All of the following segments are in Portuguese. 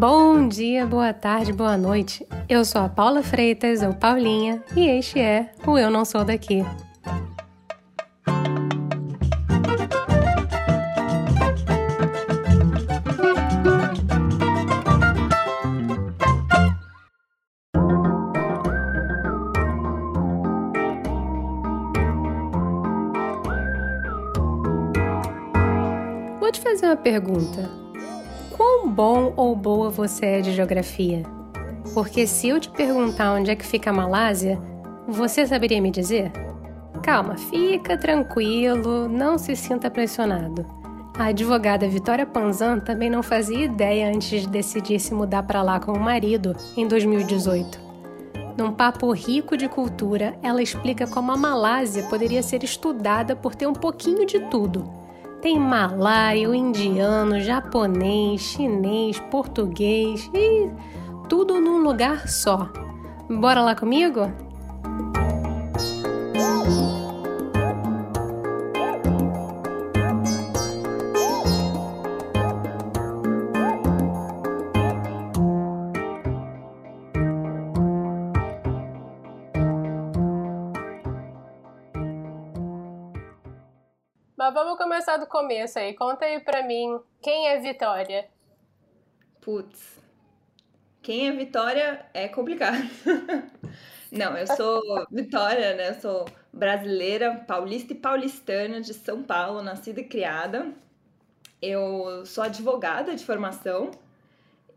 Bom dia, boa tarde, boa noite. Eu sou a Paula Freitas, ou Paulinha, e este é o Eu Não Sou Daqui. Vou te fazer uma pergunta. Bom ou boa você é de geografia? Porque se eu te perguntar onde é que fica a Malásia, você saberia me dizer? Calma, fica tranquilo, não se sinta pressionado. A advogada Vitória Panzan também não fazia ideia antes de decidir se mudar para lá com o marido em 2018. Num papo rico de cultura, ela explica como a Malásia poderia ser estudada por ter um pouquinho de tudo tem malaio, indiano, japonês, chinês, português e tudo num lugar só. Bora lá comigo? Mas vamos começar do começo aí. Conta aí pra mim, quem é Vitória? Putz, quem é Vitória é complicado. Não, eu sou Vitória, né? Eu sou brasileira, paulista e paulistana de São Paulo, nascida e criada. Eu sou advogada de formação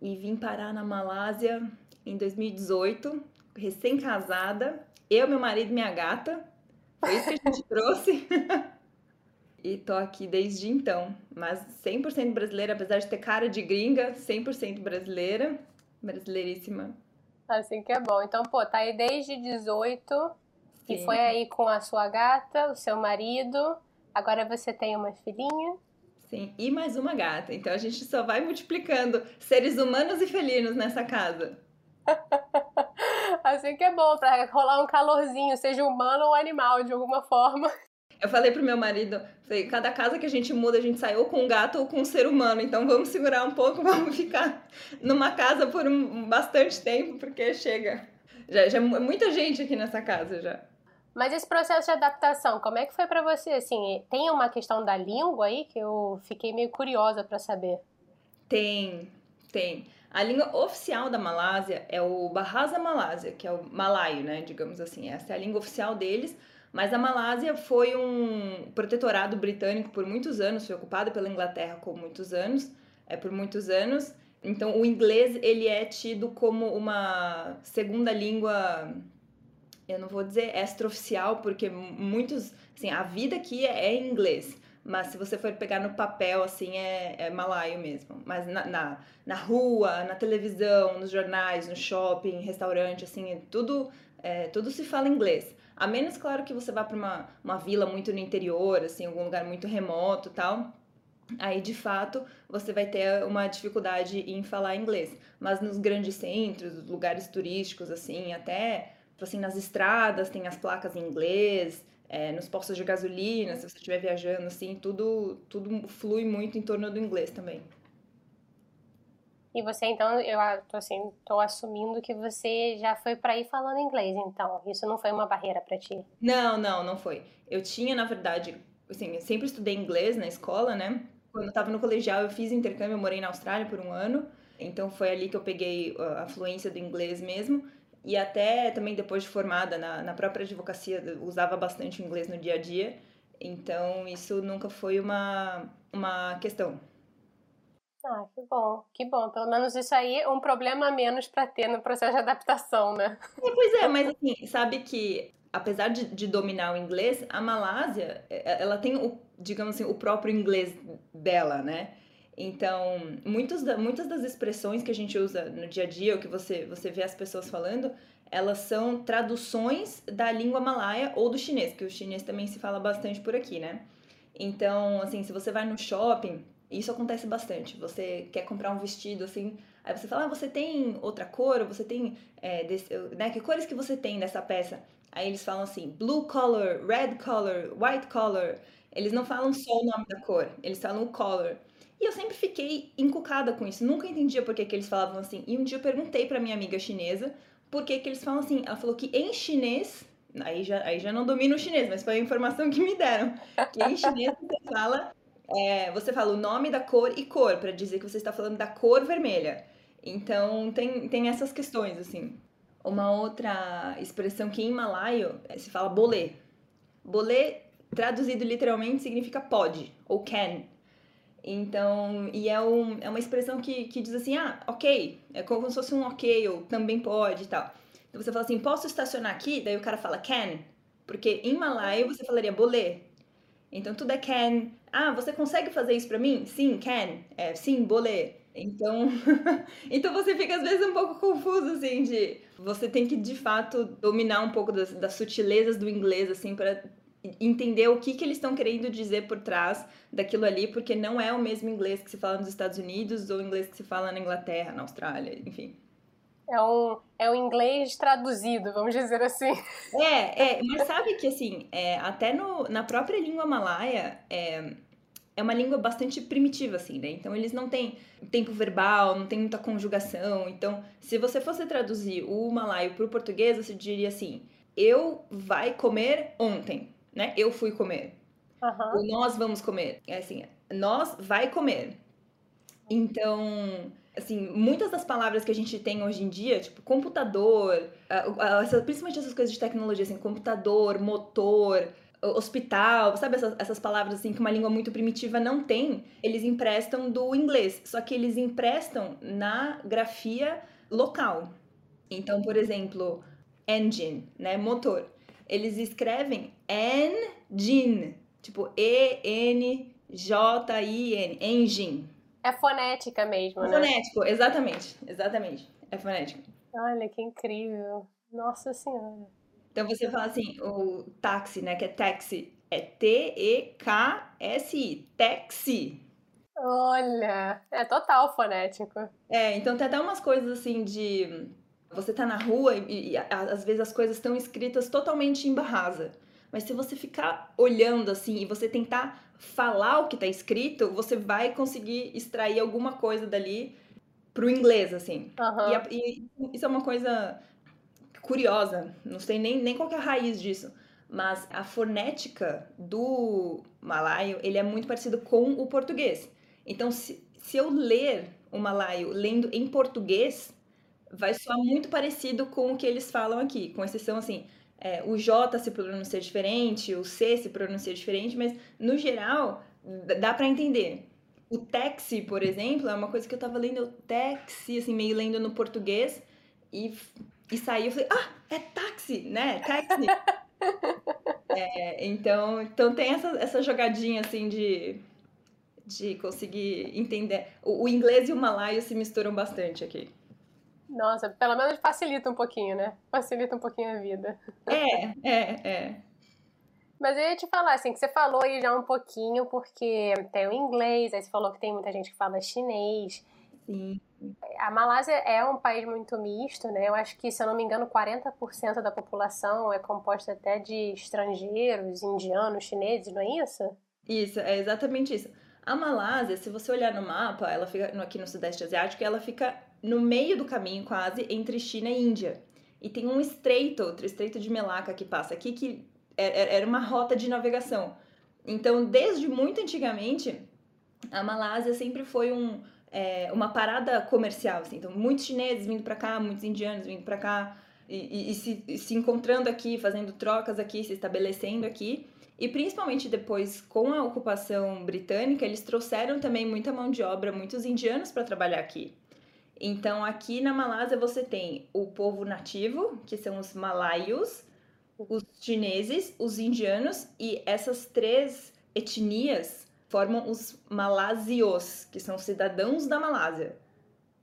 e vim parar na Malásia em 2018, recém-casada. Eu, meu marido e minha gata. Foi isso que a gente trouxe. e tô aqui desde então. Mas 100% brasileira, apesar de ter cara de gringa, 100% brasileira, brasileiríssima. Assim que é bom. Então, pô, tá aí desde 18 Sim. e foi aí com a sua gata, o seu marido. Agora você tem uma filhinha. Sim, e mais uma gata. Então a gente só vai multiplicando seres humanos e felinos nessa casa. assim que é bom, pra rolar um calorzinho, seja humano ou animal, de alguma forma. Eu falei pro meu marido, falei, cada casa que a gente muda, a gente sai ou com um gato ou com um ser humano. Então vamos segurar um pouco, vamos ficar numa casa por um, bastante tempo, porque chega. Já, já é muita gente aqui nessa casa já. Mas esse processo de adaptação, como é que foi para você? Assim, tem uma questão da língua aí que eu fiquei meio curiosa para saber. Tem, tem. A língua oficial da Malásia é o Bahasa Malásia, que é o malaio, né, digamos assim. Essa é a língua oficial deles mas a Malásia foi um protetorado britânico por muitos anos, foi ocupada pela Inglaterra por muitos anos, é por muitos anos. Então o inglês ele é tido como uma segunda língua, eu não vou dizer extraoficial, porque muitos, assim, a vida aqui é, em inglês. Mas se você for pegar no papel, assim, é, é malaio mesmo. Mas na, na, na, rua, na televisão, nos jornais, no shopping, restaurante, assim, é tudo, é, tudo se fala inglês. A menos, claro, que você vá para uma, uma vila muito no interior, assim, algum lugar muito remoto tal. Aí, de fato, você vai ter uma dificuldade em falar inglês. Mas nos grandes centros, lugares turísticos, assim, até tipo assim, nas estradas tem as placas em inglês, é, nos postos de gasolina, se você estiver viajando, assim, tudo, tudo flui muito em torno do inglês também. E você, então, eu tô assim, tô assumindo que você já foi para aí falando inglês, então. Isso não foi uma barreira para ti? Não, não, não foi. Eu tinha, na verdade, assim, eu sempre estudei inglês na escola, né? Quando eu tava no colegial, eu fiz intercâmbio, eu morei na Austrália por um ano. Então foi ali que eu peguei a fluência do inglês mesmo. E até também depois de formada na, na própria advocacia, usava bastante inglês no dia a dia. Então isso nunca foi uma, uma questão. Ah, que bom, que bom. Pelo menos isso aí é um problema a menos para ter no processo de adaptação, né? É, pois é, mas assim, sabe que apesar de, de, dominar o inglês, a Malásia, é, é, ela tem o, digamos assim, o próprio inglês dela, né? Então, muitos da, muitas das expressões que a gente usa no dia a dia, o que você, você vê as pessoas falando, elas são traduções da língua malaia ou do chinês, que o chinês também se fala bastante por aqui, né? Então, assim, se você vai no shopping, isso acontece bastante. Você quer comprar um vestido assim, aí você fala, ah, você tem outra cor, você tem, é, desse, né? Que cores que você tem dessa peça? Aí eles falam assim, blue color, red color, white color. Eles não falam só o nome da cor, eles falam o color. E E eu sempre fiquei encucada com isso, nunca entendia por que, que eles falavam assim. E um dia eu perguntei para minha amiga chinesa por que, que eles falam assim. Ela falou que em chinês, aí já, aí já não domino o chinês, mas foi a informação que me deram. Que em chinês você fala, é, você fala o nome da cor e cor, para dizer que você está falando da cor vermelha. Então tem, tem essas questões, assim. Uma outra expressão que em malaio é, se fala bolê. Bolê, traduzido literalmente, significa pode, ou can. Então, e é, um, é uma expressão que, que diz assim, ah, ok, é como se fosse um ok, ou também pode e tal. Então você fala assim, posso estacionar aqui? Daí o cara fala can, porque em malaio você falaria bolê. Então tudo é can. Ah, você consegue fazer isso para mim? Sim, can. É, sim, bolê. Então, então você fica às vezes um pouco confuso, assim, de você tem que de fato dominar um pouco das, das sutilezas do inglês, assim, para entender o que, que eles estão querendo dizer por trás daquilo ali, porque não é o mesmo inglês que se fala nos Estados Unidos ou o inglês que se fala na Inglaterra, na Austrália, enfim. É um, é um inglês traduzido, vamos dizer assim. É, é mas sabe que assim, é, até no, na própria língua malaia, é, é uma língua bastante primitiva, assim, né? Então eles não têm tempo verbal, não tem muita conjugação. Então, se você fosse traduzir o malaio para o português, você diria assim: eu vai comer ontem, né? Eu fui comer. Uhum. Ou nós vamos comer. É assim, nós vai comer. Então, assim, muitas das palavras que a gente tem hoje em dia, tipo computador, principalmente essas coisas de tecnologia, assim, computador, motor, hospital, sabe essas, essas palavras assim que uma língua muito primitiva não tem, eles emprestam do inglês, só que eles emprestam na grafia local. Então, por exemplo, engine, né, motor. Eles escrevem engine, tipo E N J I N, engine. É fonética mesmo, é né? Fonético, exatamente, exatamente. É fonético. Olha que incrível. Nossa Senhora. Então você fala assim, o táxi, né, que é taxi, é T-E-K-S-I, taxi. Olha, é total fonético. É, então tem até umas coisas assim de você tá na rua e, e às vezes as coisas estão escritas totalmente em barrasa. Mas se você ficar olhando assim e você tentar falar o que tá escrito, você vai conseguir extrair alguma coisa dali pro inglês, assim. Uhum. E, e, isso é uma coisa curiosa, não sei nem, nem qual é a raiz disso, mas a fonética do malaio, ele é muito parecido com o português. Então, se, se eu ler o malaio lendo em português, vai soar muito parecido com o que eles falam aqui, com exceção assim, é, o J se pronuncia diferente, o C se pronuncia diferente, mas no geral dá para entender. O taxi, por exemplo, é uma coisa que eu tava lendo, taxi, assim, meio lendo no português, e e saí, eu falei, ah, é táxi, né? Táxi. é, então, então tem essa, essa jogadinha assim de, de conseguir entender. O, o inglês e o malaio se misturam bastante aqui. Nossa, pelo menos facilita um pouquinho, né? Facilita um pouquinho a vida. É, é, é. Mas eu ia te falar, assim, que você falou aí já um pouquinho, porque tem o inglês, aí você falou que tem muita gente que fala chinês. Sim. A Malásia é um país muito misto, né? Eu acho que, se eu não me engano, 40% da população é composta até de estrangeiros, indianos, chineses, não é isso? Isso, é exatamente isso. A Malásia, se você olhar no mapa, ela fica aqui no Sudeste Asiático, ela fica no meio do caminho quase entre China e Índia. E tem um estreito, outro estreito de Melaka que passa aqui, que é, é, era uma rota de navegação. Então, desde muito antigamente, a Malásia sempre foi um, é, uma parada comercial, assim. Então, muitos chineses vindo para cá, muitos indianos vindo para cá e, e, e, se, e, se, encontrando aqui, fazendo trocas aqui, se estabelecendo aqui. E principalmente depois, com a ocupação britânica, eles trouxeram também muita mão de obra, muitos indianos para trabalhar aqui. Então, aqui na Malásia você tem o povo nativo, que são os malaios, os chineses, os indianos e essas três etnias formam os malásios, que são cidadãos da Malásia.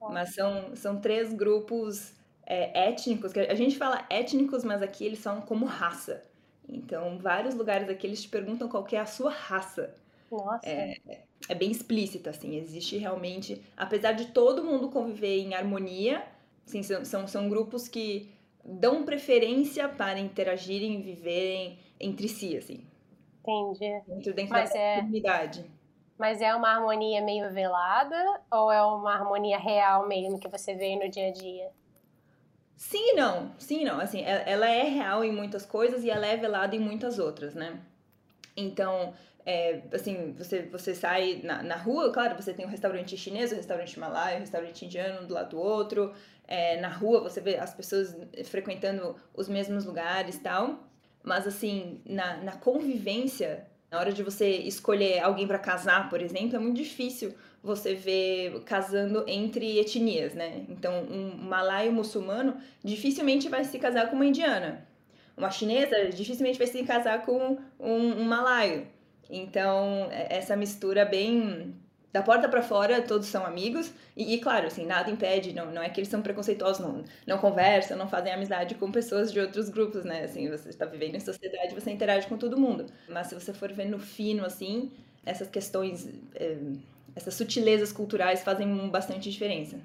Mas são, são três grupos é, étnicos, que a gente fala étnicos, mas aqui eles são como raça. Então, vários lugares aqui eles te perguntam qual é a sua raça. Nossa. É, é bem explícita, assim, existe realmente, apesar de todo mundo conviver em harmonia, assim, são, são, são grupos que dão preferência para interagirem e viverem entre si, assim. Entendi. Dentro, dentro Mas da é... comunidade. Mas é uma harmonia meio velada ou é uma harmonia real mesmo que você vê no dia a dia? Sim e não, sim e não. Assim, é, ela é real em muitas coisas e ela é velada em muitas outras, né? Então, é, assim, você, você sai na, na rua, claro, você tem um restaurante chinês, um restaurante malaio, um restaurante indiano um do lado do outro. É, na rua você vê as pessoas frequentando os mesmos lugares tal. Mas, assim, na, na convivência, na hora de você escolher alguém para casar, por exemplo, é muito difícil você ver casando entre etnias, né? Então, um malaio muçulmano dificilmente vai se casar com uma indiana. Uma chinesa dificilmente vai se casar com um, um malaio. Então, é, essa mistura bem da porta para fora, todos são amigos. E, e, claro, assim, nada impede, não, não é que eles são preconceituosos, não, não conversam, não fazem amizade com pessoas de outros grupos, né? Assim, você está vivendo em sociedade, você interage com todo mundo. Mas se você for ver no fino, assim, essas questões, é, essas sutilezas culturais fazem bastante diferença.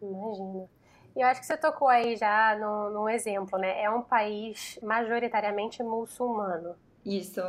Imagino. E eu acho que você tocou aí já no, no exemplo, né? É um país majoritariamente muçulmano. Isso.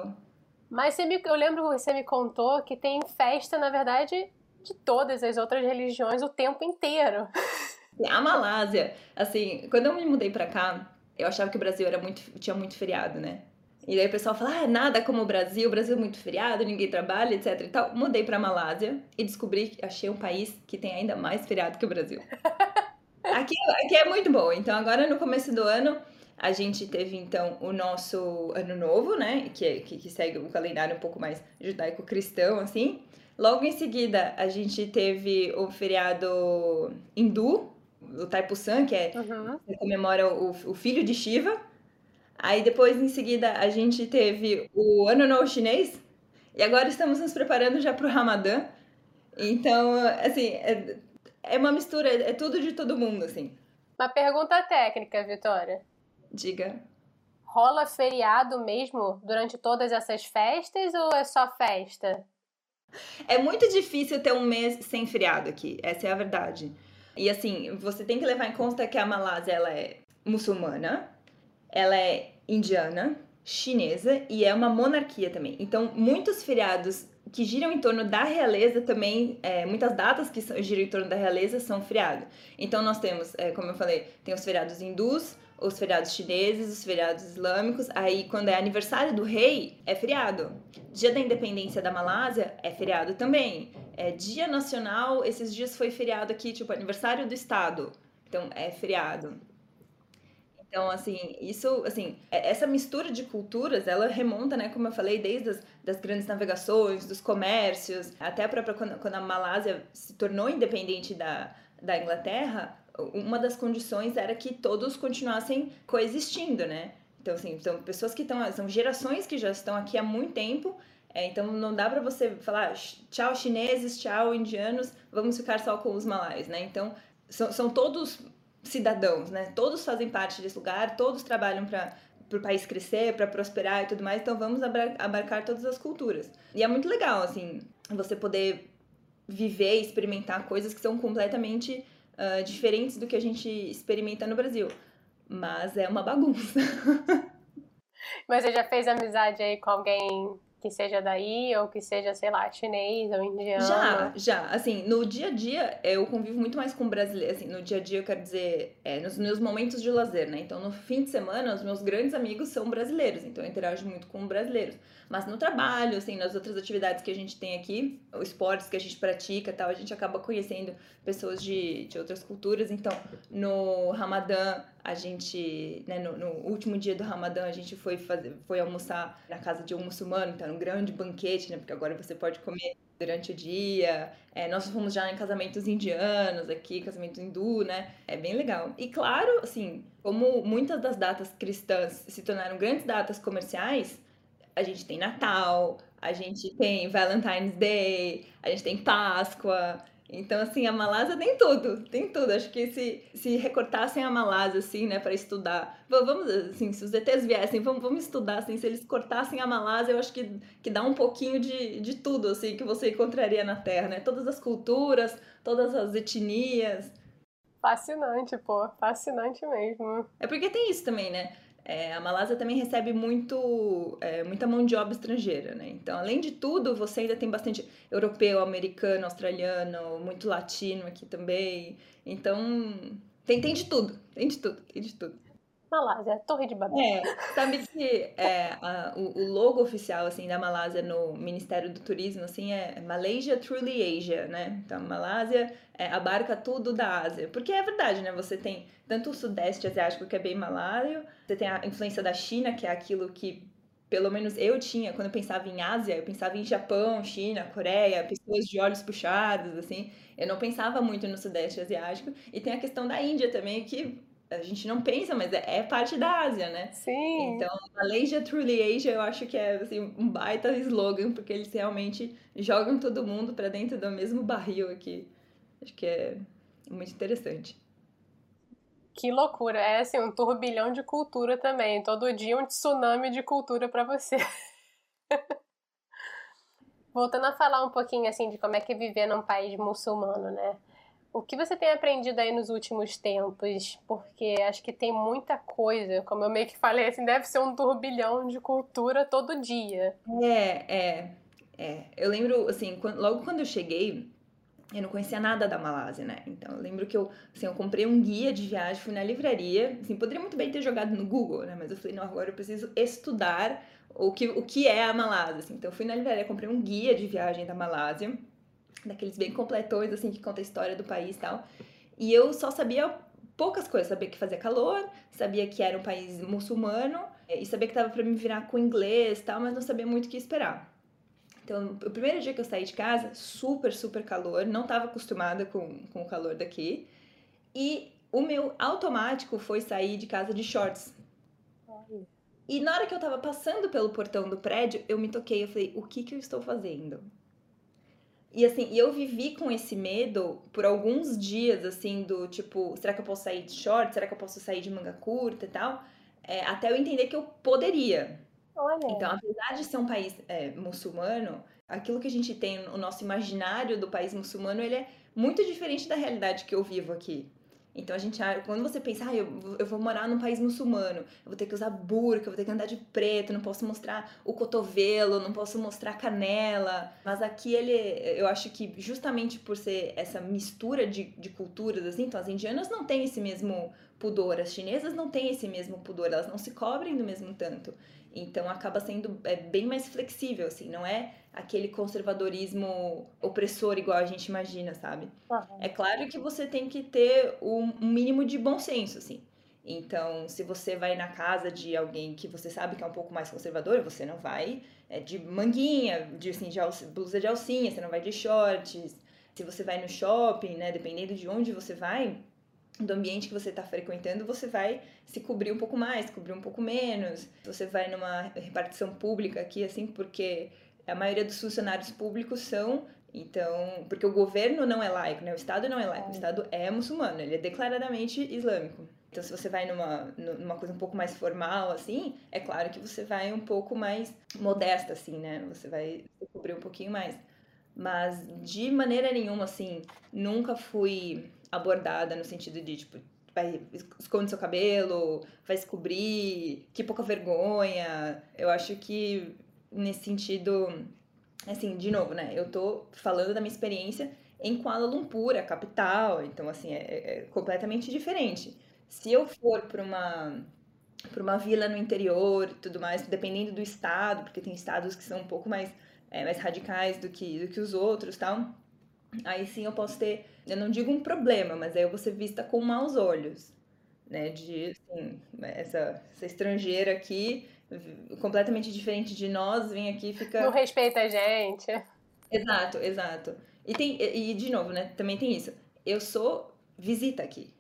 Mas você me, eu lembro que você me contou que tem festa, na verdade, de todas as outras religiões o tempo inteiro. A Malásia, assim, quando eu me mudei pra cá, eu achava que o Brasil era muito, tinha muito feriado, né? E daí o pessoal fala, ah, nada como o Brasil, o Brasil é muito feriado, ninguém trabalha, etc e tal. Mudei pra Malásia e descobri que achei um país que tem ainda mais feriado que o Brasil. Aqui, aqui é muito bom. Então agora no começo do ano a gente teve então o nosso ano novo, né? Que, que, que segue o calendário um pouco mais judaico-cristão, assim. Logo em seguida, a gente teve o feriado hindu, o Taipusan, que é uhum. que comemora o, o filho de Shiva. Aí depois, em seguida, a gente teve o Ano Novo Chinês. E agora estamos nos preparando já para o Ramadã. Então, assim, é, é uma mistura, é tudo de todo mundo, assim. Uma pergunta técnica, Vitória. Diga. Rola feriado mesmo durante todas essas festas ou é só festa? É muito difícil ter um mês sem feriado aqui, essa é a verdade. E assim, você tem que levar em conta que a Malásia ela é muçulmana, ela é indiana, chinesa e é uma monarquia também. Então, muitos feriados que giram em torno da realeza também, é, muitas datas que giram em torno da realeza são feriado. Então, nós temos, é, como eu falei, tem os feriados hindus, os feriados chineses, os feriados islâmicos. Aí, quando é aniversário do rei, é feriado. Dia da independência da Malásia é feriado também. É dia nacional, esses dias foi feriado aqui, tipo, aniversário do estado. Então, é feriado. Então, assim, isso, assim, é, essa mistura de culturas, ela remonta, né, como eu falei, desde as das grandes navegações, dos comércios, até a própria quando, quando a Malásia se tornou independente da, da Inglaterra, uma das condições era que todos continuassem coexistindo, né? Então, assim, são pessoas que estão, são gerações que já estão aqui há muito tempo, é, então não dá para você falar tchau chineses, tchau indianos, vamos ficar só com os malaios, né? Então, são, são todos cidadãos, né? Todos fazem parte desse lugar, todos trabalham para para o país crescer, para prosperar e tudo mais, então vamos abarcar todas as culturas. E é muito legal, assim, você poder viver experimentar coisas que são completamente uh, diferentes do que a gente experimenta no Brasil. Mas é uma bagunça. Mas você já fez amizade aí com alguém que seja daí ou que seja, sei lá, chinês ou indiano? Já, já. Assim, no dia a dia eu convivo muito mais com brasileiros. Assim, no dia a dia eu quero dizer, é, nos meus momentos de lazer, né? Então, no fim de semana, os meus grandes amigos são brasileiros, então eu interajo muito com brasileiros. Mas no trabalho, assim, nas outras atividades que a gente tem aqui, os esportes que a gente pratica tal, a gente acaba conhecendo pessoas de, de outras culturas. Então, no Ramadã, a gente, né, no, no, último dia do Ramadã, a gente foi fazer, foi almoçar na casa de um muçulmano, então um grande banquete, né, porque agora você pode comer durante o dia. É, nós fomos já em casamentos indianos aqui, casamento hindu, né? É bem legal. E claro, assim, como muitas das datas cristãs se tornaram grandes datas comerciais, a gente tem Natal, a gente tem Valentine's Day, a gente tem Páscoa. Então, assim, a Malásia tem tudo, tem tudo. Acho que se, se recortassem a Malásia, assim, né, para estudar, vamos, assim, se os ETs viessem, vamos, vamos estudar, assim, se eles cortassem a Malásia, eu acho que, que dá um pouquinho de, de tudo, assim, que você encontraria na Terra, né? Todas as culturas, todas as etnias. Fascinante, pô, fascinante mesmo. É porque tem isso também, né? É, a Malásia também recebe muito, é, muita mão de obra estrangeira, né? Então, além de tudo, você ainda tem bastante europeu, americano, australiano, muito latino aqui também. Então, tem, tem de tudo, tem de tudo, tem de tudo. Malásia, Torre de Babel. É, sabe que é, a, o, o, logo oficial, assim, da Malásia no Ministério do Turismo, assim, é Malaysia Truly Asia, né? Então, Malásia é, abarca tudo da Ásia. Porque é verdade, né? Você tem tanto o Sudeste Asiático, que é bem malaio, você tem a influência da China, que é aquilo que pelo menos eu tinha, quando eu pensava em Ásia, eu pensava em Japão, China, Coreia, pessoas de olhos puxados, assim. Eu não pensava muito no Sudeste Asiático. E tem a questão da Índia também, que a gente não pensa, mas é, é, parte da Ásia, né? Sim. Então, Malaysia Truly Asia, eu acho que é assim, um baita slogan, porque eles realmente jogam todo mundo para dentro do mesmo barril aqui. Acho que é muito interessante. Que loucura! É assim, um turbilhão de cultura também. Todo dia um tsunami de cultura para você. Voltando a falar um pouquinho assim de como é que é viver num país muçulmano, né? O que você tem aprendido aí nos últimos tempos? Porque acho que tem muita coisa, como eu meio que falei, assim, deve ser um turbilhão de cultura todo dia. É, é, é. Eu lembro, assim, quando, logo quando eu cheguei, eu não conhecia nada da Malásia, né? Então eu lembro que eu, assim, eu comprei um guia de viagem, fui na livraria, assim, poderia muito bem ter jogado no Google, né? Mas eu falei, não, agora eu preciso estudar o que, o que é a Malásia, assim. Então eu fui na livraria, comprei um guia de viagem da Malásia daqueles bem completões, assim, que conta a história do país e tal. E eu só sabia poucas coisas. Sabia que fazia calor, sabia que era um país muçulmano, é, e sabia que tava para me virar com inglês e tal, mas não sabia muito o que esperar. Então, o primeiro dia que eu saí de casa, super, super calor, não estava acostumada com, com o calor daqui. E o meu automático foi sair de casa de shorts. E na hora que eu tava passando pelo portão do prédio, eu me toquei, eu falei, o que que eu estou fazendo? E assim, eu vivi com esse medo por alguns dias, assim, do tipo, será que eu posso sair de short? Será que eu posso sair de manga curta e tal? É, até eu entender que eu poderia. Olha. Então, apesar de ser um país é, muçulmano, aquilo que a gente tem, o nosso imaginário do país muçulmano, ele é muito diferente da realidade que eu vivo aqui. Então a gente, quando você pensa, ah, eu, eu vou morar num país muçulmano, eu vou ter que usar burca, eu vou ter que andar de preto, não posso mostrar o cotovelo, não posso mostrar canela. Mas aqui ele, eu acho que justamente por ser essa mistura de, de culturas, assim, então as indianas não têm esse mesmo pudor, as chinesas não têm esse mesmo pudor, elas não se cobrem do mesmo tanto. Então acaba sendo é, bem mais flexível, assim, não é aquele conservadorismo opressor igual a gente imagina, sabe? Uhum. É claro que você tem que ter um mínimo de bom senso, assim. Então, se você vai na casa de alguém que você sabe que é um pouco mais conservador, você não vai é, de manguinha, de, assim, de blusa de alcinha, você não vai de shorts. Se você vai no shopping, né, dependendo de onde você vai, do ambiente que você está frequentando, você vai se cobrir um pouco mais, cobrir um pouco menos. Você vai numa repartição pública aqui, assim, porque a maioria dos funcionários públicos são então, porque o governo não é laico, né? O Estado não é laico, o é. Estado é muçulmano, ele é declaradamente islâmico. Então, se você vai numa, numa coisa um pouco mais formal, assim, é claro que você vai um pouco mais modesta, assim, né? Você vai cobrir um pouquinho mais. Mas, de maneira nenhuma, assim, nunca fui abordada no sentido de, tipo, vai, esconde seu cabelo, vai se cobrir, que pouca vergonha. Eu acho que nesse sentido, assim, de novo, né? Eu tô falando da minha experiência em Kuala Lumpur, a capital, então, assim, é, é completamente diferente. Se eu for para uma para uma vila no interior e tudo mais, dependendo do estado, porque tem estados que são um pouco mais, é, mais radicais do que, do que os outros tal, aí sim eu posso ter, eu não digo um problema, mas aí eu vou ser vista com maus olhos, né, de, assim, essa, essa estrangeira aqui completamente diferente de nós, vem aqui e fica. Não respeita a gente. Exato, exato. E, tem, e de novo, né? Também tem isso. Eu sou visita aqui.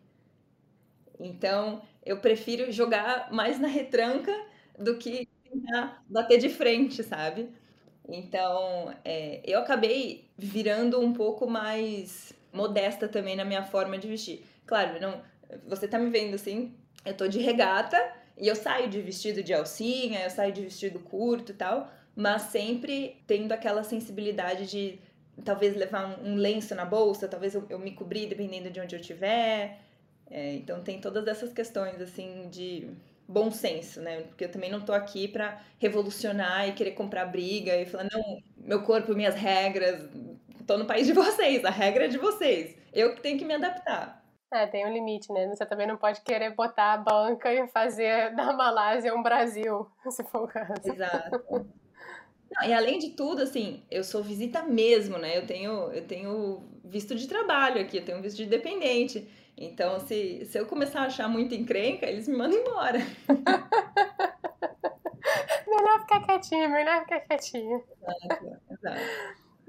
Então, eu prefiro jogar mais na retranca do que tentar bater de frente, sabe? Então, é, eu acabei virando um pouco mais modesta também na minha forma de vestir. Claro, não, você tá me vendo assim, eu tô de regata, e eu saio de vestido de alcinha, eu saio de vestido curto e tal, mas sempre tendo aquela sensibilidade de talvez levar um, um lenço na bolsa, talvez eu, eu, me cobrir dependendo de onde eu estiver. É, então tem todas essas questões assim de bom senso, né? Porque eu também não tô aqui para revolucionar e querer comprar briga e falar, não, meu corpo, minhas regras, tô no país de vocês, a regra é de vocês. Eu que tenho que me adaptar. É, tem um limite, né? Você também não pode querer botar a banca e fazer da Malásia um Brasil, se for o caso. Exato. Não, e além de tudo, assim, eu sou visita mesmo, né? Eu tenho, eu tenho visto de trabalho aqui, eu tenho visto de dependente. Então, se, se eu começar a achar muito encrenca, eles me mandam embora. melhor ficar quietinho, melhor ficar quietinho. Exato, exato.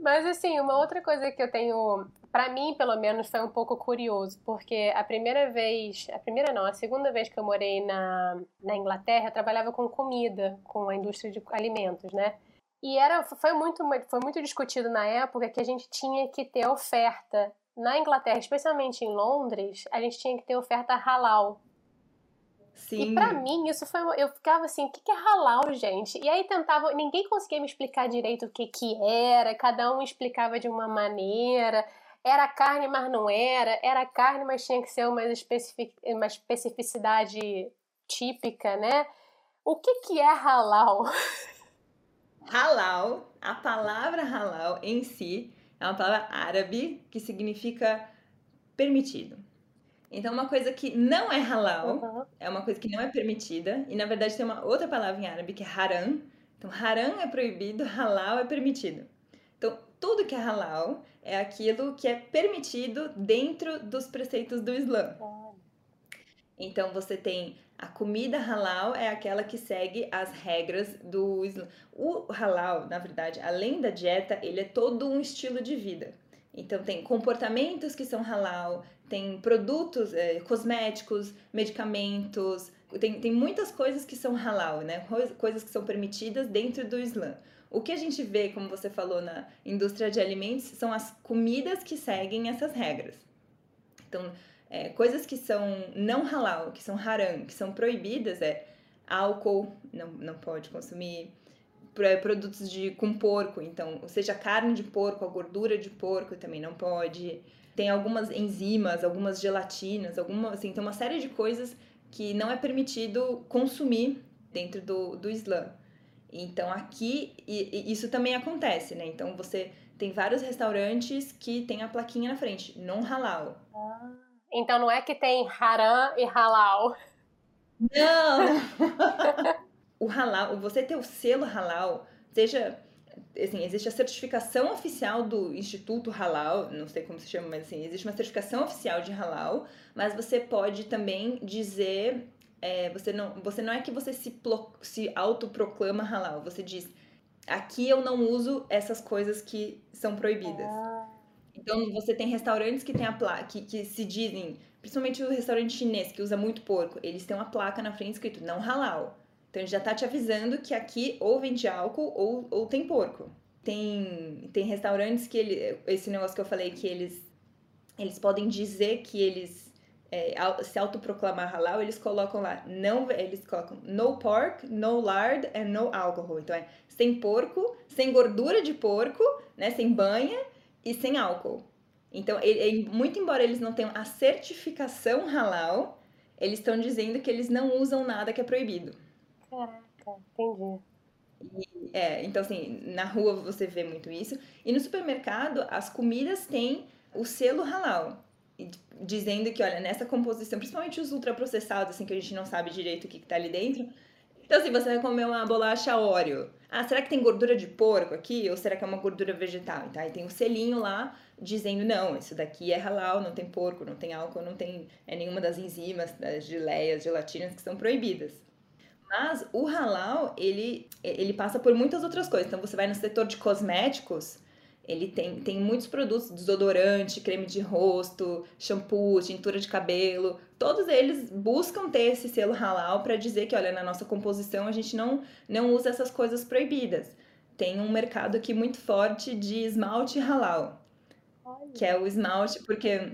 Mas, assim, uma outra coisa que eu tenho, para mim, pelo menos, foi um pouco curioso, porque a primeira vez, a primeira não, a segunda vez que eu morei na, na Inglaterra, eu trabalhava com comida, com a indústria de alimentos, né? E era, foi, muito, foi muito discutido na época que a gente tinha que ter oferta na Inglaterra, especialmente em Londres, a gente tinha que ter oferta halal. Sim. E para mim, isso foi. Eu ficava assim, o que é halal, gente? E aí tentava. Ninguém conseguia me explicar direito o que, que era, cada um explicava de uma maneira. Era carne, mas não era. Era carne, mas tinha que ser uma, especific, uma especificidade típica, né? O que, que é halal? Halal, a palavra halal em si é uma palavra árabe que significa permitido. Então, uma coisa que não é halal uhum. é uma coisa que não é permitida. E, na verdade, tem uma outra palavra em árabe que é haram. Então, haram é proibido, halal é permitido. Então, tudo que é halal é aquilo que é permitido dentro dos preceitos do Islã. Então, você tem a comida halal é aquela que segue as regras do Islã. O halal, na verdade, além da dieta, ele é todo um estilo de vida. Então tem comportamentos que são halal, tem produtos, é, cosméticos, medicamentos, tem, tem muitas coisas que são halal, né? Coisas que são permitidas dentro do Islã. O que a gente vê, como você falou, na indústria de alimentos, são as comidas que seguem essas regras. Então, é, coisas que são não halal, que são haram, que são proibidas, é álcool, não, não pode consumir, produtos de, com porco, então, ou seja, carne de porco, a gordura de porco também não pode. Tem algumas enzimas, algumas gelatinas, alguma, assim, tem uma série de coisas que não é permitido consumir dentro do, do Islã. Então aqui e, e isso também acontece, né? Então você tem vários restaurantes que tem a plaquinha na frente, não halal. Ah. Então não é que tem haram e halal. Não! o halal, você ter o selo halal, seja assim, existe a certificação oficial do Instituto Halal, não sei como se chama, mas assim, existe uma certificação oficial de halal, mas você pode também dizer, é, você, não, você não é que você se, se autoproclama halal, você diz, aqui eu não uso essas coisas que são proibidas. Ah. Então você tem restaurantes que tem a placa que, que se dizem, principalmente o restaurante chinês que usa muito porco, eles têm uma placa na frente escrito não halal. Então ele já tá te avisando que aqui ou vende álcool ou, ou tem porco. Tem, tem restaurantes que ele, esse negócio que eu falei que eles eles podem dizer que eles é, se autoproclamar halal, eles colocam lá, não, eles colocam no pork, no lard and no alcohol. Então é sem porco, sem gordura de porco, né, sem banha e sem álcool. Então, ele, muito embora eles não tenham a certificação halal, eles estão dizendo que eles não usam nada que é proibido. Caraca, entendi. E, é, então assim, na rua você vê muito isso. E no supermercado, as comidas têm o selo halal. Dizendo que, olha, nessa composição, principalmente os ultraprocessados, assim, que a gente não sabe direito o que, que tá ali dentro, então, assim, você vai comer uma bolacha Oreo. Ah, será que tem gordura de porco aqui? Ou será que é uma gordura vegetal? Então, aí tem um selinho lá dizendo, não, isso daqui é halal, não tem porco, não tem álcool, não tem é, nenhuma das enzimas, das geleias, gelatinas que são proibidas. Mas o halal, ele, ele passa por muitas outras coisas. Então, você vai no setor de cosméticos, ele tem, tem muitos produtos, desodorante, creme de rosto, shampoo, tintura de cabelo. Todos eles buscam ter esse selo halal para dizer que, olha, na nossa composição a gente não, não usa essas coisas proibidas. Tem um mercado aqui muito forte de esmalte halal, olha. que é o esmalte, porque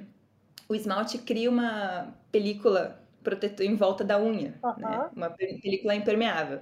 o esmalte cria uma película protetor em volta da unha, uhum. né? uma película impermeável.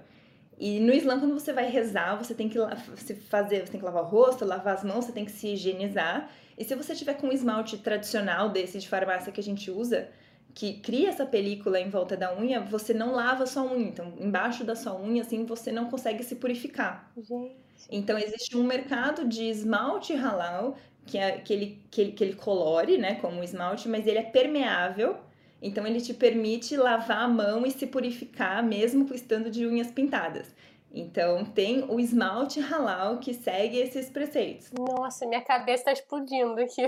E no Islã, quando você vai rezar, você tem que se fazer, você tem que lavar o rosto, lavar as mãos, você tem que se higienizar. E se você tiver com um esmalte tradicional desse de farmácia que a gente usa, que cria essa película em volta da unha, você não lava a sua unha. Então, embaixo da sua unha, assim, você não consegue se purificar. Gente. Então, existe um mercado de esmalte halal, que, é, que, ele, que, ele, que ele colore, né, como um esmalte, mas ele é permeável. Então, ele te permite lavar a mão e se purificar, mesmo estando de unhas pintadas. Então, tem o esmalte halal que segue esses preceitos. Nossa, minha cabeça está explodindo aqui.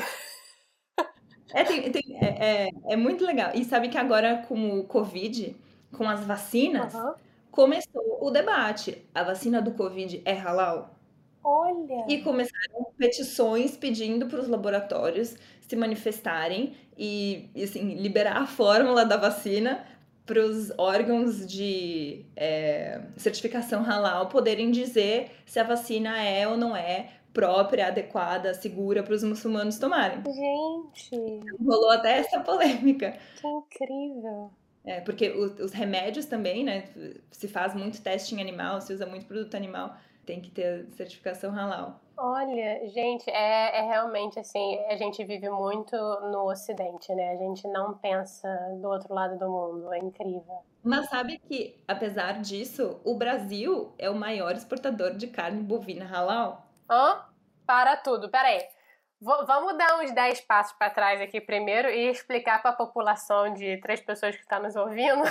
É, tem, tem, é, é, é, muito legal. E sabe que agora com o Covid, com as vacinas, uhum. começou o debate. A vacina do Covid é halal? Olha! E começaram petições pedindo para os laboratórios se manifestarem e, e assim, liberar a fórmula da vacina para os órgãos de é, certificação halal poderem dizer se a vacina é ou não é própria, adequada, segura para os muçulmanos tomarem. Gente! Rolou até essa polêmica. Que incrível! É, porque os, os remédios também, né? Se faz muito teste em animal, se usa muito produto animal, tem que ter certificação halal. Olha, gente, é, é realmente assim, a gente vive muito no Ocidente, né? A gente não pensa do outro lado do mundo, é incrível. Mas sabe que, apesar disso, o Brasil é o maior exportador de carne bovina halal? Hã? Para tudo, peraí. V vamos dar uns 10 passos para trás aqui primeiro e explicar para a população de três pessoas que está nos ouvindo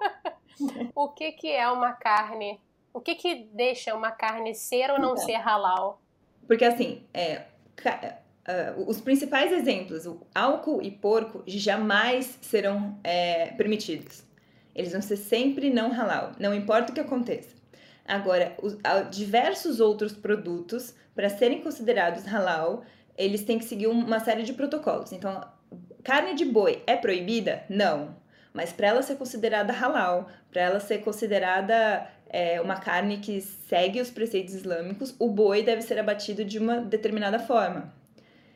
o que, que é uma carne. O que, que deixa uma carne ser ou não então, ser halal? Porque assim, é, uh, os principais exemplos, o álcool e porco, jamais serão é, permitidos. Eles vão ser sempre não halal, não importa o que aconteça. Agora, os, diversos outros produtos, para serem considerados halal, eles têm que seguir uma série de protocolos. Então, carne de boi é proibida? Não. Mas para ela ser considerada halal, para ela ser considerada é, uma carne que segue os preceitos islâmicos, o boi deve ser abatido de uma determinada forma.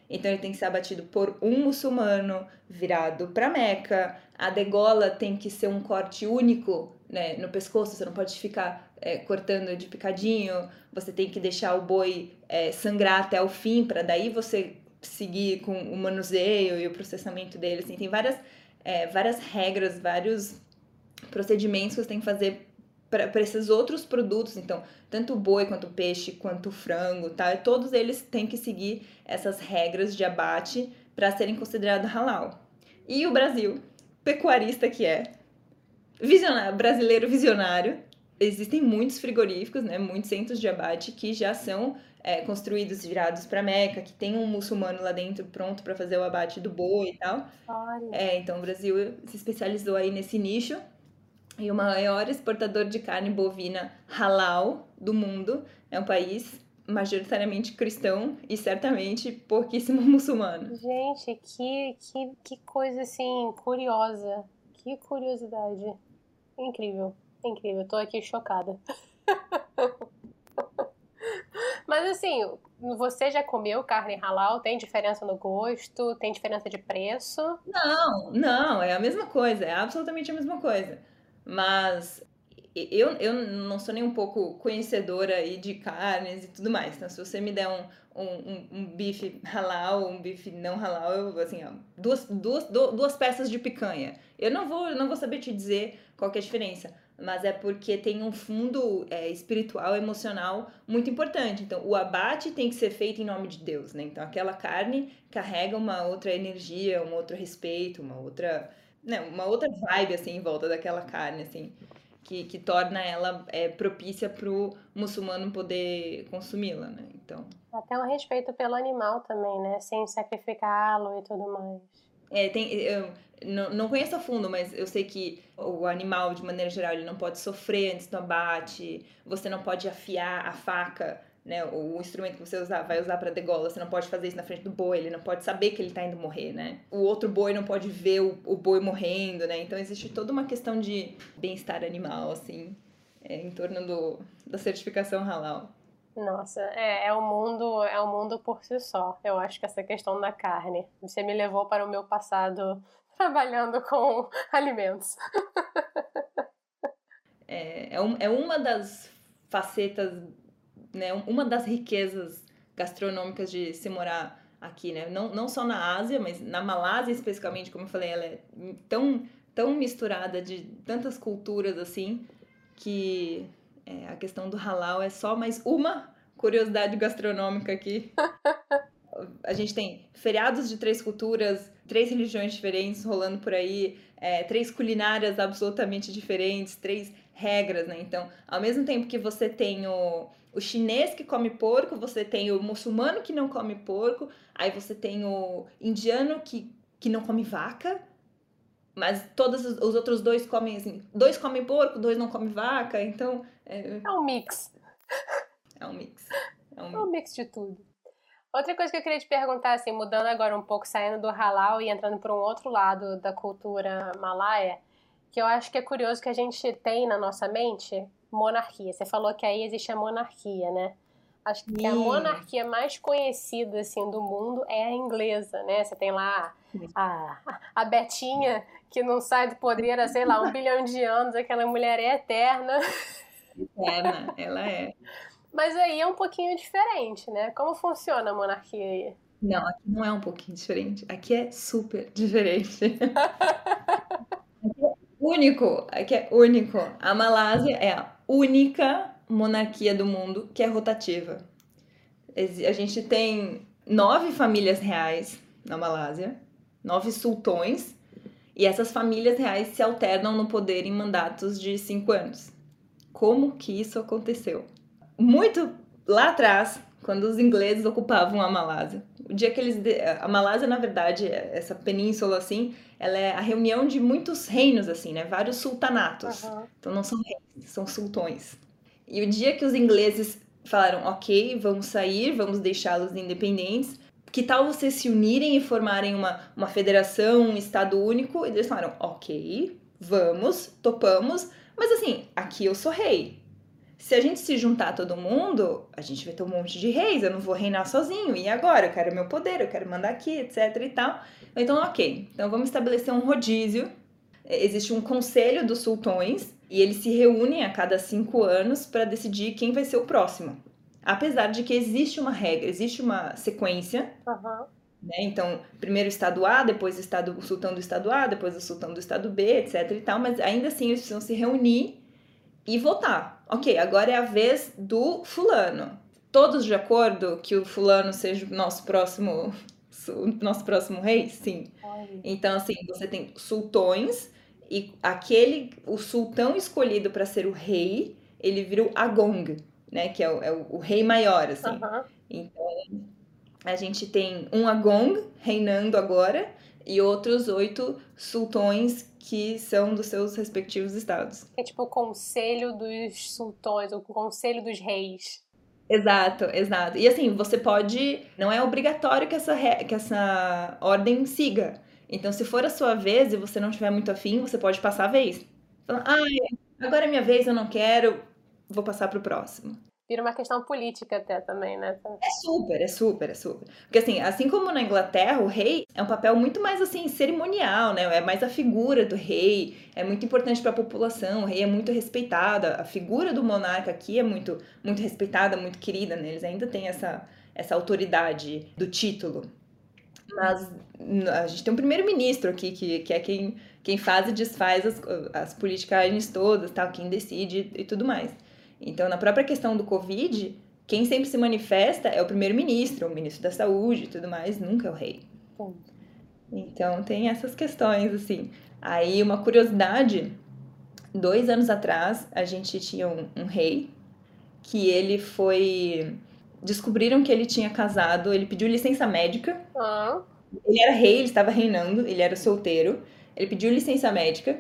Então ele tem que ser abatido por um muçulmano virado para Meca. A degola tem que ser um corte único né, no pescoço, você não pode ficar é, cortando de picadinho. Você tem que deixar o boi é, sangrar até o fim, para daí você seguir com o manuseio e o processamento dele. Assim, tem várias, é, várias regras, vários procedimentos que você tem que fazer para esses outros produtos, então, tanto o boi quanto o peixe, quanto o frango, tá? Todos eles têm que seguir essas regras de abate para serem considerados halal. E o Brasil, pecuarista que é, visionário, brasileiro visionário, existem muitos frigoríficos, né, muitos centros de abate que já são é, construídos virados para Meca, que tem um muçulmano lá dentro pronto para fazer o abate do boi e tal. Olha. É, então o Brasil se especializou aí nesse nicho e o maior exportador de carne bovina halal do mundo. É um país majoritariamente cristão e certamente pouquíssimo muçulmano. Gente, que, que, que coisa assim curiosa. Que curiosidade. Incrível, incrível. Tô aqui chocada. Mas assim, você já comeu carne halal? Tem diferença no gosto? Tem diferença de preço? Não, não, é a mesma coisa, é absolutamente a mesma coisa. Mas eu, eu não sou nem um pouco conhecedora aí de carnes e tudo mais. Então, se você me der um, um, um, bife halal, um bife não halal, eu, assim, ó, duas, duas, duas peças de picanha. Eu não vou, não vou saber te dizer qual é a diferença, mas é porque tem um fundo é, espiritual, emocional muito importante. Então, o abate tem que ser feito em nome de Deus, né? Então, aquela carne carrega uma outra energia, um outro respeito, uma outra né, uma outra vibe, assim, em volta daquela carne, assim, que, que torna ela é, propícia pro muçulmano poder consumi-la, né, então... Até um respeito pelo animal também, né, sem sacrificá-lo e tudo mais. É, tem... Eu, não, não conheço a fundo, mas eu sei que o animal, de maneira geral, ele não pode sofrer antes do abate, você não pode afiar a faca né, o instrumento que você usar, vai usar para degola, você não pode fazer isso na frente do boi, ele não pode saber que ele tá indo morrer, né? O outro boi não pode ver o, o boi morrendo, né? Então existe toda uma questão de bem-estar animal, assim, é, em torno do, da certificação halal. Nossa, é, é um mundo, é um mundo por si só. Eu acho que essa questão da carne. Você me levou para o meu passado trabalhando com alimentos. é, é, um, é uma das facetas né, uma das riquezas gastronômicas de se morar aqui, né? Não, não só na Ásia, mas na Malásia especificamente, como eu falei, ela é tão, tão misturada de tantas culturas assim, que é, a questão do halal é só mais uma curiosidade gastronômica aqui. a gente tem feriados de três culturas, três religiões diferentes rolando por aí, é, três culinárias absolutamente diferentes, três regras, né? Então, ao mesmo tempo que você tem o, o chinês que come porco, você tem o muçulmano que não come porco, aí você tem o indiano que, que não come vaca, mas todos os outros dois comem assim, dois comem porco, dois não comem vaca, então... É, é um mix. É um mix. É um, é um mix de tudo. Outra coisa que eu queria te perguntar, assim, mudando agora um pouco, saindo do halal e entrando para um outro lado da cultura malaia, que eu acho que é curioso que a gente tem na nossa mente monarquia. Você falou que aí existe a monarquia, né? Acho que a monarquia mais conhecida assim do mundo é a inglesa, né? Você tem lá a, a Betinha que não sai do poder há, sei lá, um bilhão de anos, aquela mulher é eterna. Eterna, ela é. Mas aí é um pouquinho diferente, né? Como funciona a monarquia aí? Não, aqui não é um pouquinho diferente. Aqui é super diferente. único, aqui é único. A Malásia é a única monarquia do mundo que é rotativa. A gente tem nove famílias reais na Malásia, nove sultões, e essas famílias reais se alternam no poder em mandatos de cinco anos. Como que isso aconteceu? Muito lá atrás, quando os ingleses ocupavam a Malásia. O dia que eles. A Malásia, na verdade, essa península assim, ela é a reunião de muitos reinos, assim, né? Vários sultanatos. Uhum. Então não são reis, são sultões. E o dia que os ingleses falaram, ok, vamos sair, vamos deixá-los independentes, que tal vocês se unirem e formarem uma, uma federação, um estado único? E eles falaram, ok, vamos, topamos, mas assim, aqui eu sou rei. Se a gente se juntar todo mundo, a gente vai ter um monte de reis, eu não vou reinar sozinho. E agora? Eu quero meu poder, eu quero mandar aqui, etc e tal. Então, ok. Então, vamos estabelecer um rodízio. É, existe um conselho dos sultões e eles se reúnem a cada cinco anos para decidir quem vai ser o próximo. Apesar de que existe uma regra, existe uma sequência. Uhum. Né? Então, primeiro o estado A, depois o, estado, o sultão do estado A, depois o sultão do estado B, etc e tal. Mas ainda assim eles precisam se reunir e votar. Ok, agora é a vez do fulano. Todos de acordo que o fulano seja o nosso próximo o nosso próximo rei? Sim. Então, assim, você tem sultões e aquele, o sultão escolhido para ser o rei, ele vira o Agong, né? Que é o, é o, o rei maior, assim. Uhum. Então, a gente tem um Agong reinando agora e outros oito sultões que são dos seus respectivos estados. É tipo o conselho dos sultões, o conselho dos reis. Exato, exato. E assim, você pode. Não é obrigatório que essa, que essa ordem siga. Então, se for a sua vez e você não tiver muito afim, você pode passar a vez. Falando, ah, agora é minha vez, eu não quero, vou passar para o próximo vira uma questão política até também, né? É super, é super, é super. Porque assim, assim como na Inglaterra, o rei é um papel muito mais assim cerimonial, né? É mais a figura do rei, é muito importante para a população, o rei é muito respeitada, a figura do monarca aqui é muito muito respeitada, muito querida, né? Eles ainda têm essa essa autoridade do título. Mas a gente tem um primeiro-ministro aqui, que, que é quem, quem faz e desfaz as, as politicagens todas, tal, quem decide e tudo mais. Então, na própria questão do Covid, quem sempre se manifesta é o primeiro-ministro, o ministro da saúde e tudo mais, nunca é o rei. Então, tem essas questões, assim. Aí, uma curiosidade: dois anos atrás, a gente tinha um, um rei que ele foi. Descobriram que ele tinha casado, ele pediu licença médica. Ah. Ele era rei, ele estava reinando, ele era solteiro. Ele pediu licença médica,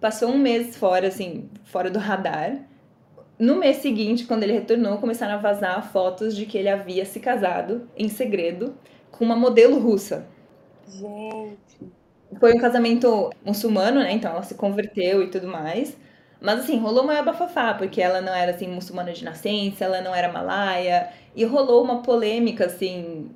passou um mês fora, assim, fora do radar. No mês seguinte, quando ele retornou, começaram a vazar fotos de que ele havia se casado em segredo com uma modelo russa. Gente. Foi um casamento muçulmano, né? Então ela se converteu e tudo mais. Mas assim, rolou uma bafafá, porque ela não era assim muçulmana de nascença, ela não era malaia, e rolou uma polêmica assim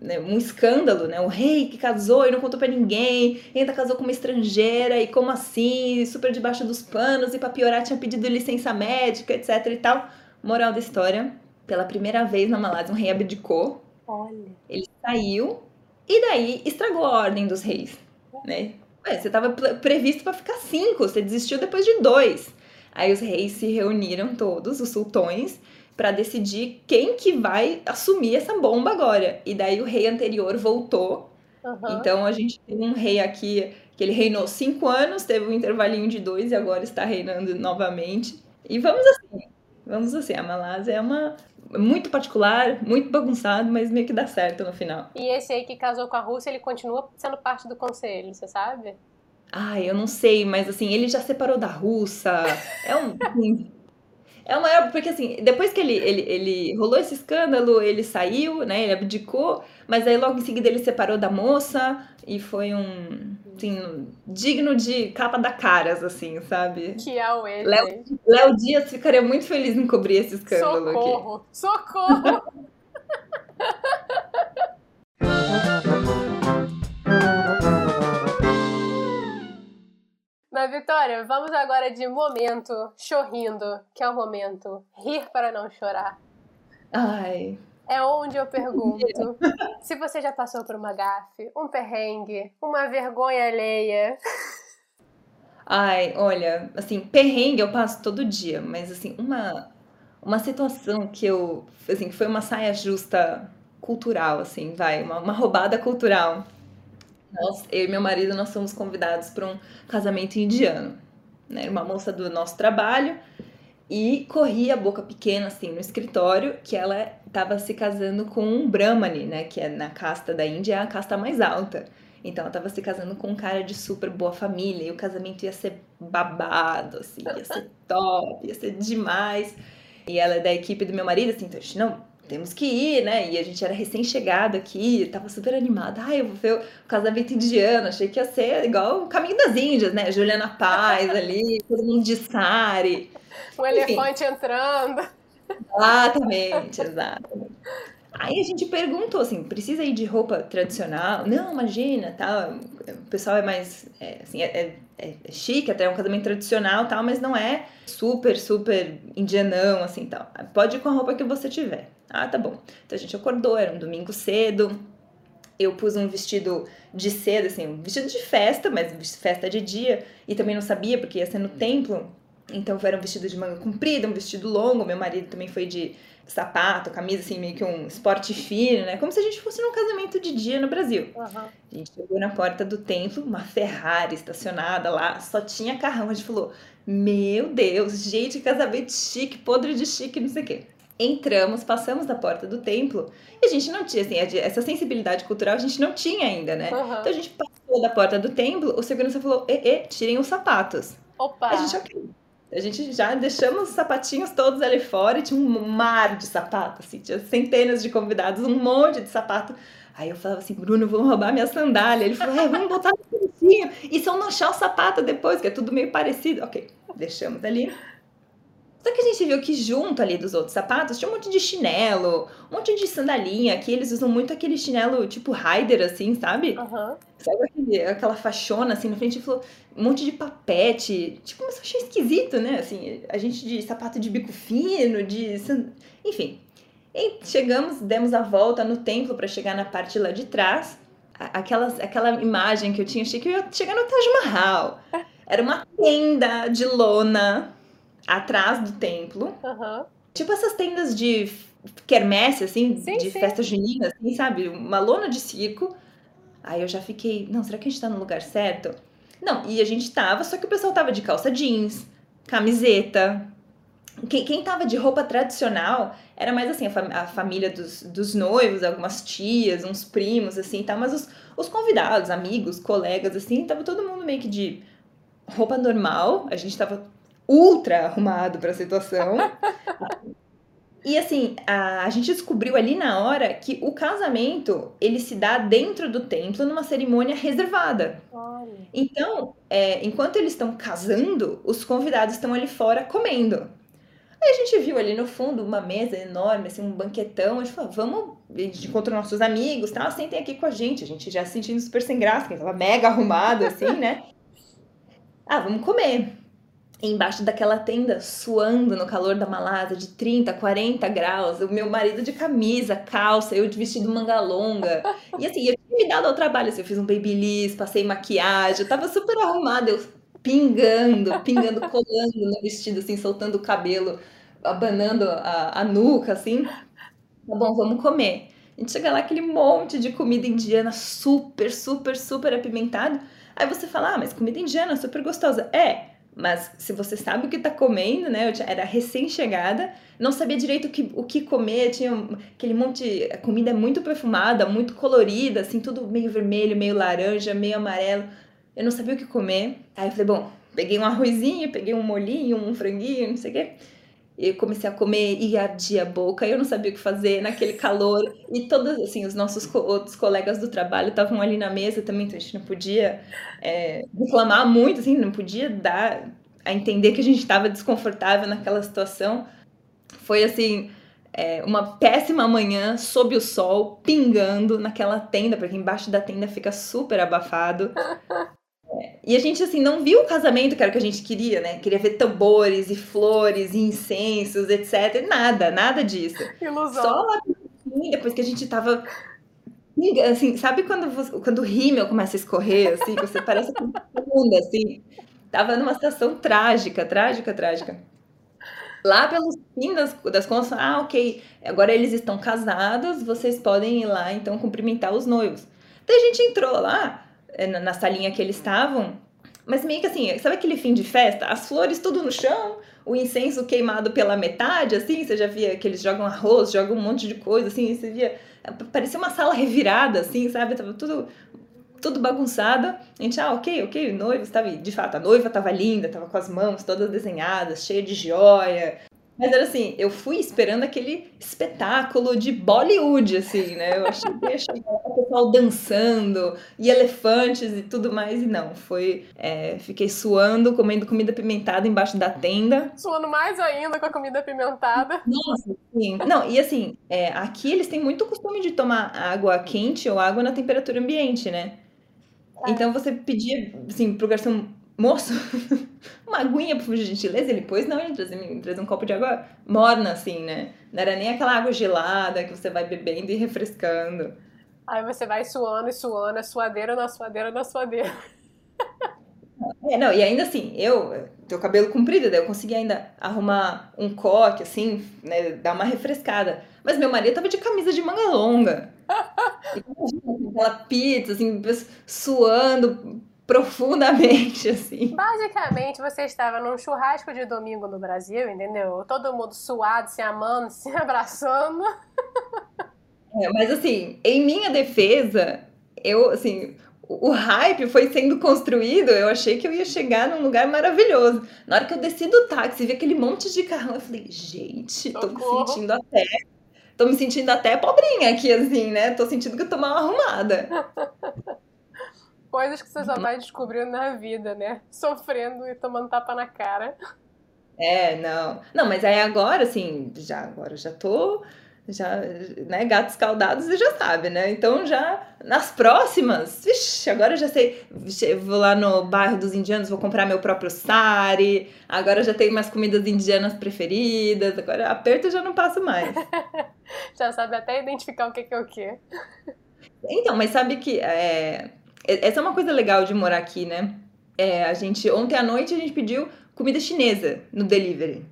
né, um escândalo, né? O rei que casou e não contou para ninguém, ainda casou com uma estrangeira, e como assim? Super debaixo dos panos, e pra piorar tinha pedido licença médica, etc e tal. Moral da história, pela primeira vez na Malásia, um rei abdicou Olha. Ele saiu e daí estragou a ordem dos reis, né? Ué, você estava previsto para ficar cinco, você desistiu depois de dois. Aí os reis se reuniram todos, os sultões, para decidir quem que vai assumir essa bomba agora. E daí o rei anterior voltou. Uhum. Então a gente tem um rei aqui que ele reinou cinco anos, teve um intervalinho de dois e agora está reinando novamente. E vamos assim, vamos assim. A Malásia é uma muito particular, muito bagunçado, mas meio que dá certo no final. E esse aí que casou com a Rússia, ele continua sendo parte do conselho, você sabe? Ai, eu não sei, mas assim, ele já separou da russa. É um. É uma. Porque assim, depois que ele, ele, ele rolou esse escândalo, ele saiu, né? Ele abdicou, mas aí logo em seguida ele separou da moça e foi um. Assim, digno de capa da caras, assim, sabe? Que é o ele. Léo, Léo Dias ficaria muito feliz em cobrir esse escândalo Socorro! Aqui. Socorro! Mas, Vitória, vamos agora de momento chorrindo, que é o momento rir para não chorar. Ai. É onde eu pergunto se você já passou por uma gafe, um perrengue, uma vergonha alheia. Ai, olha, assim, perrengue eu passo todo dia, mas assim, uma uma situação que eu, assim, que foi uma saia justa cultural, assim, vai, uma, uma roubada cultural nós, eu e meu marido, nós fomos convidados para um casamento indiano. Né? Uma moça do nosso trabalho e corria a boca pequena assim no escritório que ela estava se casando com um brahmani, né, que é na casta da Índia a casta mais alta. Então ela estava se casando com um cara de super boa família e o casamento ia ser babado, assim, ia ser top, ia ser demais. E ela é da equipe do meu marido, assim, então não temos que ir, né? E a gente era recém-chegado aqui, tava super animada. Ai, eu vou ver o casamento indiano, achei que ia ser igual o Caminho das Índias, né? Juliana Paz ali, todo mundo de sari. O Enfim. elefante entrando. Exatamente, exatamente. Aí a gente perguntou assim, precisa ir de roupa tradicional? Não, imagina, tal. O pessoal é mais, é, assim, é, é, é, chique, até é um casamento tradicional, tal, mas não é super, super indianão, assim, tal. Pode ir com a roupa que você tiver. Ah, tá bom. Então a gente acordou, era um domingo cedo. Eu pus um vestido de seda, assim, um vestido de festa, mas festa de dia. E também não sabia, porque ia ser no templo. Então era um vestido de manga comprida, um vestido longo. Meu marido também foi de sapato, camisa, assim, meio que um esporte fino, né? Como se a gente fosse num casamento de dia no Brasil. Uhum. A gente chegou na porta do templo, uma Ferrari estacionada lá, só tinha carrão. A gente falou: Meu Deus, gente, casamento chique, podre de chique, não sei o quê entramos, passamos da porta do templo e a gente não tinha, assim, essa sensibilidade cultural a gente não tinha ainda, né? Uhum. Então a gente passou da porta do templo, o segurança falou: e, e tirem os sapatos. Opa! A gente, ok. A gente já deixamos os sapatinhos todos ali fora e tinha um mar de sapato, assim, tinha centenas de convidados, um monte de sapato. Aí eu falava assim, Bruno, vão roubar minha sandália. Ele falou, é, vamos botar no cantinho. E se eu não achar o sapato depois, que é tudo meio parecido. Ok, deixamos ali. Só que a gente viu que junto ali dos outros sapatos tinha um monte de chinelo, um monte de sandalinha, que eles usam muito aquele chinelo tipo rider, assim, sabe? Uhum. Sabe aquele, aquela fachona assim na frente? falou um monte de papete. Tipo, mas eu achei esquisito, né? Assim, a gente de sapato de bico fino, de. Enfim. E chegamos, demos a volta no templo para chegar na parte lá de trás. Aquela, aquela imagem que eu tinha, achei que eu ia chegar no Taj Mahal. Era uma tenda de lona atrás do templo. Uhum. Tipo essas tendas de quermesse, assim, sim, de sim. festa junina, assim, sabe? Uma lona de circo. Aí eu já fiquei, não, será que a gente tá no lugar certo? Não, e a gente tava, só que o pessoal tava de calça jeans, camiseta. Quem, quem tava de roupa tradicional era mais assim, a, fam a família dos, dos noivos, algumas tias, uns primos, assim, tá? Mas os, os convidados, amigos, colegas, assim, tava todo mundo meio que de roupa normal. A gente tava ultra arrumado para a situação. E assim, a, a, gente descobriu ali na hora que o casamento ele se dá dentro do templo numa cerimônia reservada. Olha. Então, é, enquanto eles estão casando, os convidados estão ali fora comendo. Aí a gente viu ali no fundo uma mesa enorme, assim, um banquetão. A gente falou, vamos, a gente encontrou nossos amigos, tá? Sentem aqui com a gente. A gente já se sentindo super sem graça, que tava mega arrumado, assim, né? Ah, vamos comer. Embaixo daquela tenda, suando no calor da Malásia, de 30, 40 graus, o meu marido de camisa, calça, eu de vestido manga longa. E assim, eu tinha me dado ao trabalho, assim, eu fiz um babyliss, passei maquiagem, eu tava super arrumada, eu pingando, pingando, colando no vestido, assim, soltando o cabelo, abanando a, a nuca, assim. Tá bom, vamos comer. A gente chega lá, aquele monte de comida indiana super, super, super apimentado. Aí você fala, ah, mas comida indiana super gostosa. É, mas se você sabe o que tá comendo, né? Eu era recém-chegada, não sabia direito o que, o que comer, tinha aquele monte. A comida é muito perfumada, muito colorida, assim, tudo meio vermelho, meio laranja, meio amarelo. Eu não sabia o que comer. Aí eu falei, bom, peguei um arrozinho, peguei um molinho, um franguinho, não sei o quê. Eu comecei a comer e ardia a boca, eu não sabia o que fazer naquele calor. E todos, assim, os nossos co outros colegas do trabalho estavam ali na mesa também, então a gente não podia é, reclamar muito, assim, não podia dar a entender que a gente estava desconfortável naquela situação. Foi, assim, é, uma péssima manhã sob o sol, pingando naquela tenda, porque embaixo da tenda fica super abafado. E a gente, assim, não viu o casamento que era o que a gente queria, né? Queria ver tambores e flores e incensos, etc. Nada, nada disso. Ilusão. Só lá depois que a gente tava. Assim, sabe quando, você, quando o rímel começa a escorrer, assim, você parece que funda, assim. Tava numa situação trágica, trágica, trágica. Lá pelos fim das, das contas, ah, ok, agora eles estão casados, vocês podem ir lá, então, cumprimentar os noivos. Daí a gente entrou lá, na salinha que eles estavam. Mas meio que assim, sabe aquele fim de festa? As flores tudo no chão, o incenso queimado pela metade, assim, você já via que eles jogam arroz, jogam um monte de coisa, assim, você via. Parecia uma sala revirada, assim, sabe? Tava tudo, tudo bagunçado. A gente, ah, ok, ok, o noivo estava. De fato, a noiva estava linda, estava com as mãos todas desenhadas, cheia de joia, mas era assim, eu fui esperando aquele espetáculo de Bollywood, assim, né? Eu achei que ia chegar o pessoal dançando, e elefantes e tudo mais, e não. Foi. É, fiquei suando, comendo comida pimentada embaixo da tenda. Suando mais ainda com a comida pimentada. Nossa, sim. Não, e assim, é, aqui eles têm muito costume de tomar água quente ou água na temperatura ambiente, né? É. Então você pedia, assim, pro garçom moço, uma aguinha, por gentileza. Ele pôs, não, ele traz, um copo de água morna, assim, né? Não era nem aquela água gelada que você vai bebendo e refrescando. Aí você vai suando e suando, é suadeira na suadeira na suadeira. É, não, e ainda assim, eu tenho cabelo comprido, daí eu consegui ainda arrumar um coque, assim, né, dar uma refrescada. Mas meu marido tava de camisa de manga longa. aquela pizza, assim, suando, profundamente, assim. Basicamente, você estava num churrasco de domingo no Brasil, entendeu? Todo mundo suado, se amando, se abraçando. É, mas assim, em minha defesa, eu, assim, o hype foi sendo construído, eu achei que eu ia chegar num lugar maravilhoso. Na hora que eu desci do táxi e vi aquele monte de carrão, eu falei, gente, tô me sentindo até. Tô me sentindo até pobrinha aqui, assim, né? Tô sentindo que eu tô mal arrumada. Coisas que você só vai descobrindo na vida, né? Sofrendo e tomando tapa na cara. É, não. Não, mas aí agora, assim, já agora já tô. Já, né, gatos escaldados e já sabe, né? Então já nas próximas, vixi, agora eu já sei. Vou lá no bairro dos indianos, vou comprar meu próprio sari. Agora já tenho mais comidas indianas preferidas. Agora aperto já não passo mais. já sabe até identificar o que, que é o que. Então, mas sabe que é, essa é uma coisa legal de morar aqui, né? É, a gente, ontem à noite a gente pediu comida chinesa no delivery.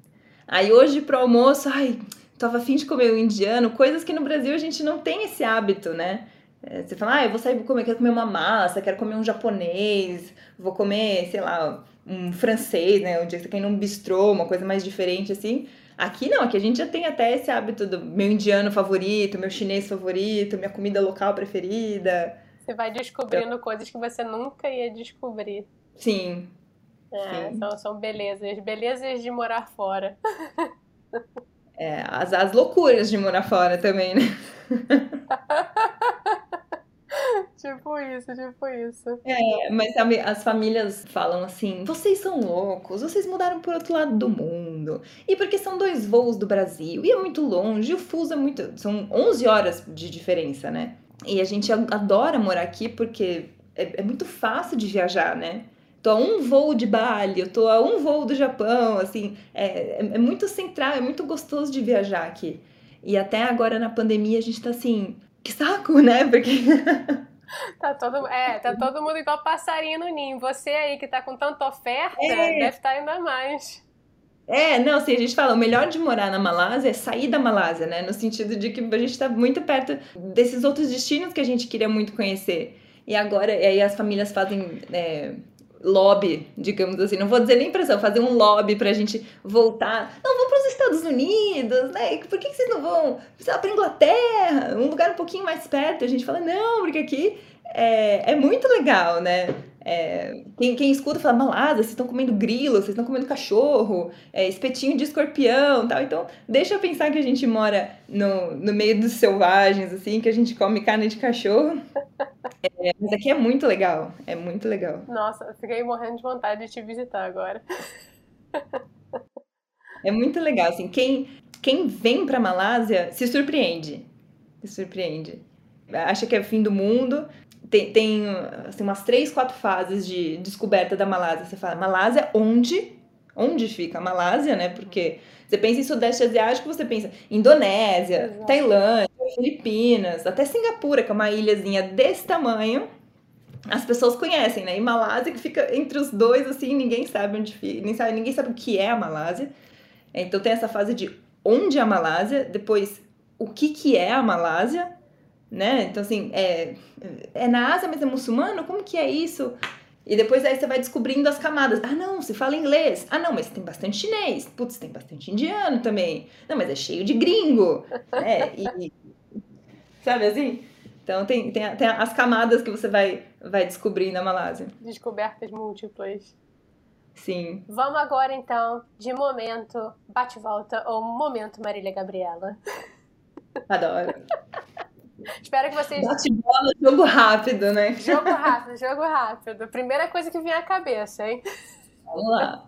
Aí hoje pro almoço, ai, tava afim de comer o indiano, coisas que no Brasil a gente não tem esse hábito, né? É, você fala, ah, eu vou sair comer, quero comer uma massa, quero comer um japonês, vou comer, sei lá, um francês, né? Um dia que você quer ir num bistrô, uma coisa mais diferente assim. Aqui não, aqui a gente já tem até esse hábito do meu indiano favorito, meu chinês favorito, minha comida local preferida. Você vai descobrindo coisas que você nunca ia descobrir. Sim. É, Sim. São, são belezas. Belezas de morar fora. É, as, as loucuras de morar fora também, né? tipo isso, tipo isso. É, mas sabe, as famílias falam assim: vocês são loucos, vocês mudaram por outro lado do mundo. E porque são dois voos do Brasil, e é muito longe, o fuso é muito. São 11 horas de diferença, né? E a gente adora morar aqui porque é, é muito fácil de viajar, né? tô a um voo de Bali, eu tô a um voo do Japão, assim, é, é, é muito central, é muito gostoso de viajar aqui. E até agora na pandemia a gente tá assim, que saco, né? Porque. Tá todo, é, tá todo mundo igual passarinho no ninho. Você aí que tá com tanta oferta, é. deve estar tá ainda mais. É, não, assim, a gente fala, o melhor de morar na Malásia é sair da Malásia, né? No sentido de que a gente tá muito perto desses outros destinos que a gente queria muito conhecer. E agora, e aí as famílias fazem é, lobby, digamos assim, não vou dizer nem pressão, fazer um lobby pra gente voltar. Não, vamos para os Estados Unidos, né? Por que, que vocês não vão, sei para Inglaterra, um lugar um pouquinho mais perto? A gente fala, não, porque aqui é, é muito legal, né? É, quem, quem escuta fala, Malásia, vocês estão comendo grilo, vocês estão comendo cachorro, é, espetinho de escorpião tal. Então, deixa eu pensar que a gente mora no, no meio dos selvagens, assim, que a gente come carne de cachorro. É, mas aqui é muito legal, é muito legal. Nossa, fiquei morrendo de vontade de te visitar agora. É muito legal, assim, quem, quem vem pra Malásia se surpreende. Se surpreende. Acha que é o fim do mundo, tem, tem assim, umas três, quatro fases de descoberta da Malásia. Você fala, Malásia, onde? Onde fica a Malásia, né? Porque você pensa em Sudeste Asiático, você pensa Indonésia, Exato. Tailândia, Filipinas, até Singapura, que é uma ilhazinha desse tamanho. As pessoas conhecem, né? E Malásia, que fica entre os dois, assim, ninguém sabe onde fica, ninguém sabe, ninguém sabe o que é a Malásia. Então tem essa fase de onde é a Malásia, depois o que, que é a Malásia, né? Então, assim, é, é na Ásia, mas é muçulmano? Como que é isso? E depois aí você vai descobrindo as camadas. Ah, não, você fala inglês. Ah, não, mas tem bastante chinês. Putz, tem bastante indiano também. Não, mas é cheio de gringo. É, e, sabe assim? Então tem, tem, tem as camadas que você vai, vai descobrir na Malásia. Descobertas múltiplas. Sim. Vamos agora então de momento bate-volta ou momento Marília Gabriela. Adoro. Espero que vocês. Bate bola, jogo rápido, né? Jogo rápido, jogo rápido. Primeira coisa que vem à cabeça, hein? Vamos lá.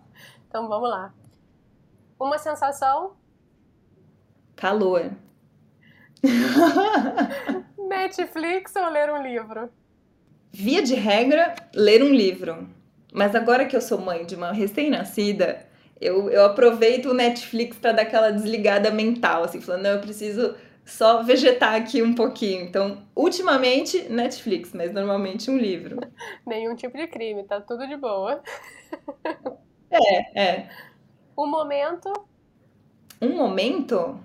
Então vamos lá. Uma sensação? Calor. Netflix ou ler um livro? Via de regra, ler um livro. Mas agora que eu sou mãe de uma recém-nascida, eu, eu aproveito o Netflix para dar aquela desligada mental, assim, falando, não, eu preciso só vegetar aqui um pouquinho. Então, ultimamente, Netflix, mas normalmente um livro. Nenhum tipo de crime, tá tudo de boa. É, é. Um momento. Um momento?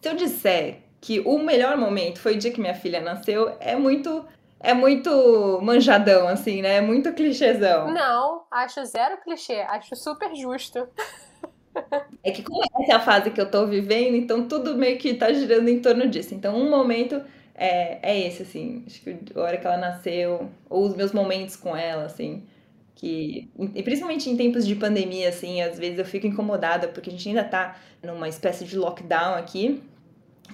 Se eu disser que o melhor momento foi o dia que minha filha nasceu, é muito. É muito manjadão, assim, né? É muito clichêzão. Não, acho zero clichê, acho super justo. É que como essa é a fase que eu tô vivendo, então tudo meio que tá girando em torno disso. Então, um momento é, é esse, assim. Acho que a hora que ela nasceu, ou os meus momentos com ela, assim. Que, e principalmente em tempos de pandemia, assim, às vezes eu fico incomodada, porque a gente ainda tá numa espécie de lockdown aqui.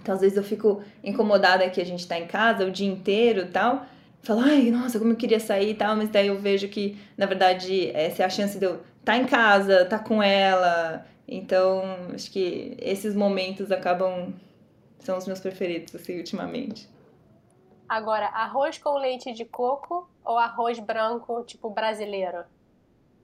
Então, às vezes eu fico incomodada que a gente tá em casa o dia inteiro e tal. Falo, ai, nossa, como eu queria sair e tal, mas daí eu vejo que, na verdade, essa é a chance de eu estar tá em casa, tá com ela, então, acho que esses momentos acabam. são os meus preferidos, assim, ultimamente. Agora, arroz com leite de coco ou arroz branco, tipo brasileiro?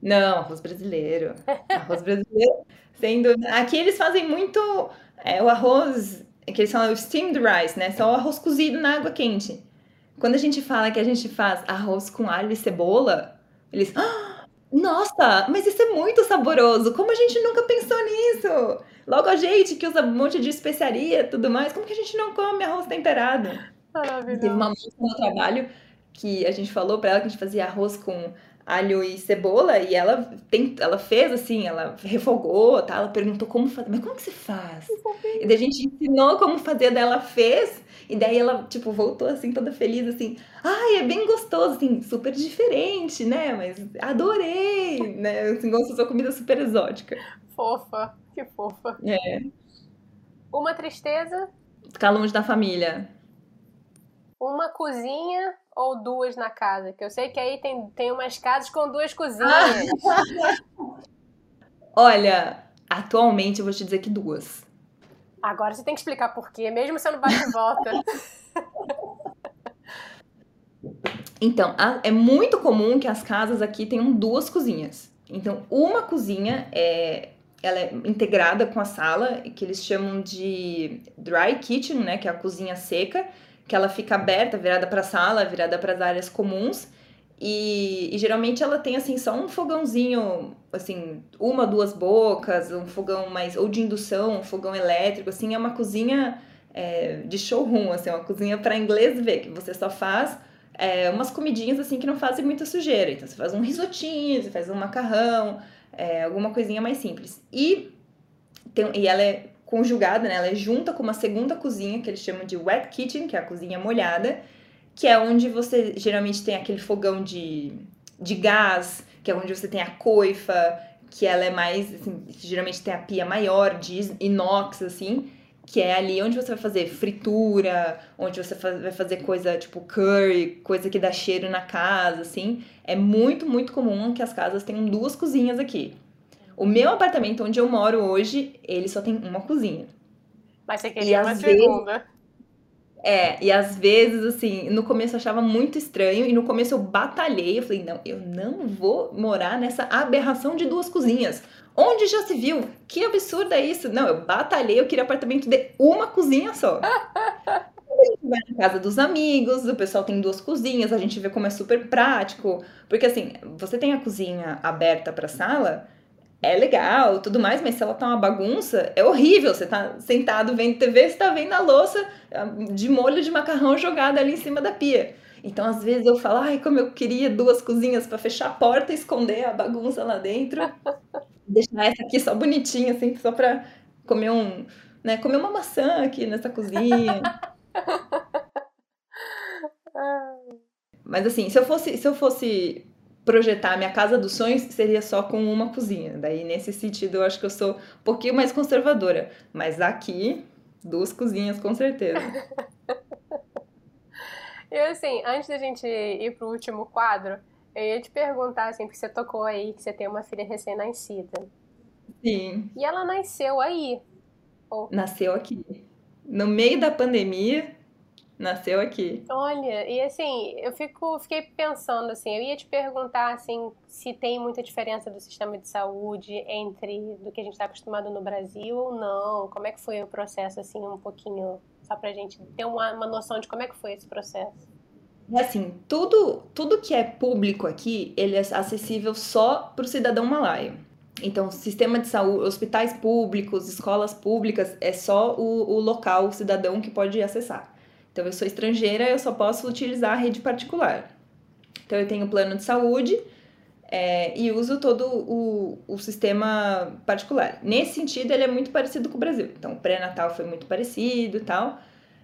Não, arroz brasileiro. Arroz brasileiro. Sendo. Aqui eles fazem muito. É, o arroz. Que eles falam o steamed rice, né? Só o arroz cozido na água quente. Quando a gente fala que a gente faz arroz com alho e cebola, eles. Ah, nossa, mas isso é muito saboroso. Como a gente nunca pensou nisso? Logo a gente que usa um monte de especiaria e tudo mais, como que a gente não come arroz temperado? Maravilhoso. Teve uma moça no trabalho que a gente falou para ela que a gente fazia arroz com alho e cebola e ela tem, ela fez assim, ela refogou, tá? Ela perguntou como fazer, mas como que se faz? E daí a gente ensinou como fazer, daí ela fez e daí ela, tipo, voltou assim, toda feliz, assim, ai, é bem gostoso, assim, super diferente, né? Mas adorei, né? Assim, gosto da sua comida super exótica. Fofa, que fofa. É. Uma tristeza? Ficar longe da família. Uma cozinha ou duas na casa? Que eu sei que aí tem, tem umas casas com duas cozinhas. Olha, atualmente eu vou te dizer que duas. Agora você tem que explicar por quê, mesmo sendo bate volta. Então, é muito comum que as casas aqui tenham duas cozinhas. Então, uma cozinha é ela é integrada com a sala, que eles chamam de dry kitchen, né, que é a cozinha seca, que ela fica aberta, virada para a sala, virada para as áreas comuns. E, e, geralmente ela tem assim só um fogãozinho, assim, uma, duas bocas, um fogão mais ou de indução, um fogão elétrico, assim, é uma cozinha é, de showroom, assim, uma cozinha para inglês ver, que você só faz é, umas comidinhas assim que não fazem muita sujeira. Então você faz um risotinho, você faz um macarrão, é, alguma coisinha mais simples. E, tem, e ela é conjugada, né? Ela é junta com uma segunda cozinha que eles chamam de wet kitchen, que é a cozinha molhada, que é onde você geralmente tem aquele fogão de, de gás, que é onde você tem a coifa, que ela é mais, assim, geralmente tem a pia maior de inox, assim, que é ali onde você vai fazer fritura, onde você vai fazer coisa tipo curry, coisa que dá cheiro na casa, assim. É muito, muito comum que as casas tenham duas cozinhas aqui. O meu apartamento onde eu moro hoje, ele só tem uma cozinha. Mas você queria e uma segunda. Vezes, é, e às vezes, assim, no começo eu achava muito estranho, e no começo eu batalhei, eu falei, não, eu não vou morar nessa aberração de duas cozinhas. Onde já se viu? Que absurdo é isso? Não, eu batalhei, eu queria apartamento de uma cozinha só. a gente vai na casa dos amigos, o pessoal tem duas cozinhas, a gente vê como é super prático. Porque assim, você tem a cozinha aberta para sala, é legal, tudo mais, mas se ela tá uma bagunça, é horrível. Você tá sentado vendo TV, você tá vendo a louça ah, de molho de macarrão jogada ali em cima da pia. Então, às vezes eu falo, ai, como eu queria duas cozinhas para fechar a porta e esconder a bagunça lá dentro. Deixar essa aqui só bonitinha, assim, só pra comer um, né, comer uma maçã aqui nessa cozinha. Mas assim, se eu fosse, se eu fosse projetar minha casa dos sonhos, seria só com uma cozinha. Daí, nesse sentido, eu acho que eu sou um pouquinho mais conservadora. Mas aqui, duas cozinhas, com certeza. E assim, antes da gente ir pro último quadro, eu ia te perguntar, assim, porque você tocou aí que você tem uma filha recém-nascida. Sim. E ela nasceu aí. Ou... Nasceu aqui. No meio da pandemia, nasceu aqui. Olha, e assim, eu fico, fiquei pensando assim, eu ia te perguntar assim, se tem muita diferença do sistema de saúde entre do que a gente está acostumado no Brasil ou não. Como é que foi o processo, assim, um pouquinho, só pra gente ter uma, uma noção de como é que foi esse processo? É assim, tudo, tudo que é público aqui, ele é acessível só para o cidadão malaio. Então, sistema de saúde, hospitais públicos, escolas públicas, é só o, o local, o cidadão que pode acessar. Então, eu sou estrangeira, eu só posso utilizar a rede particular. Então, eu tenho plano de saúde é, e uso todo o, o sistema particular. Nesse sentido, ele é muito parecido com o Brasil. Então, o pré-natal foi muito parecido e tal.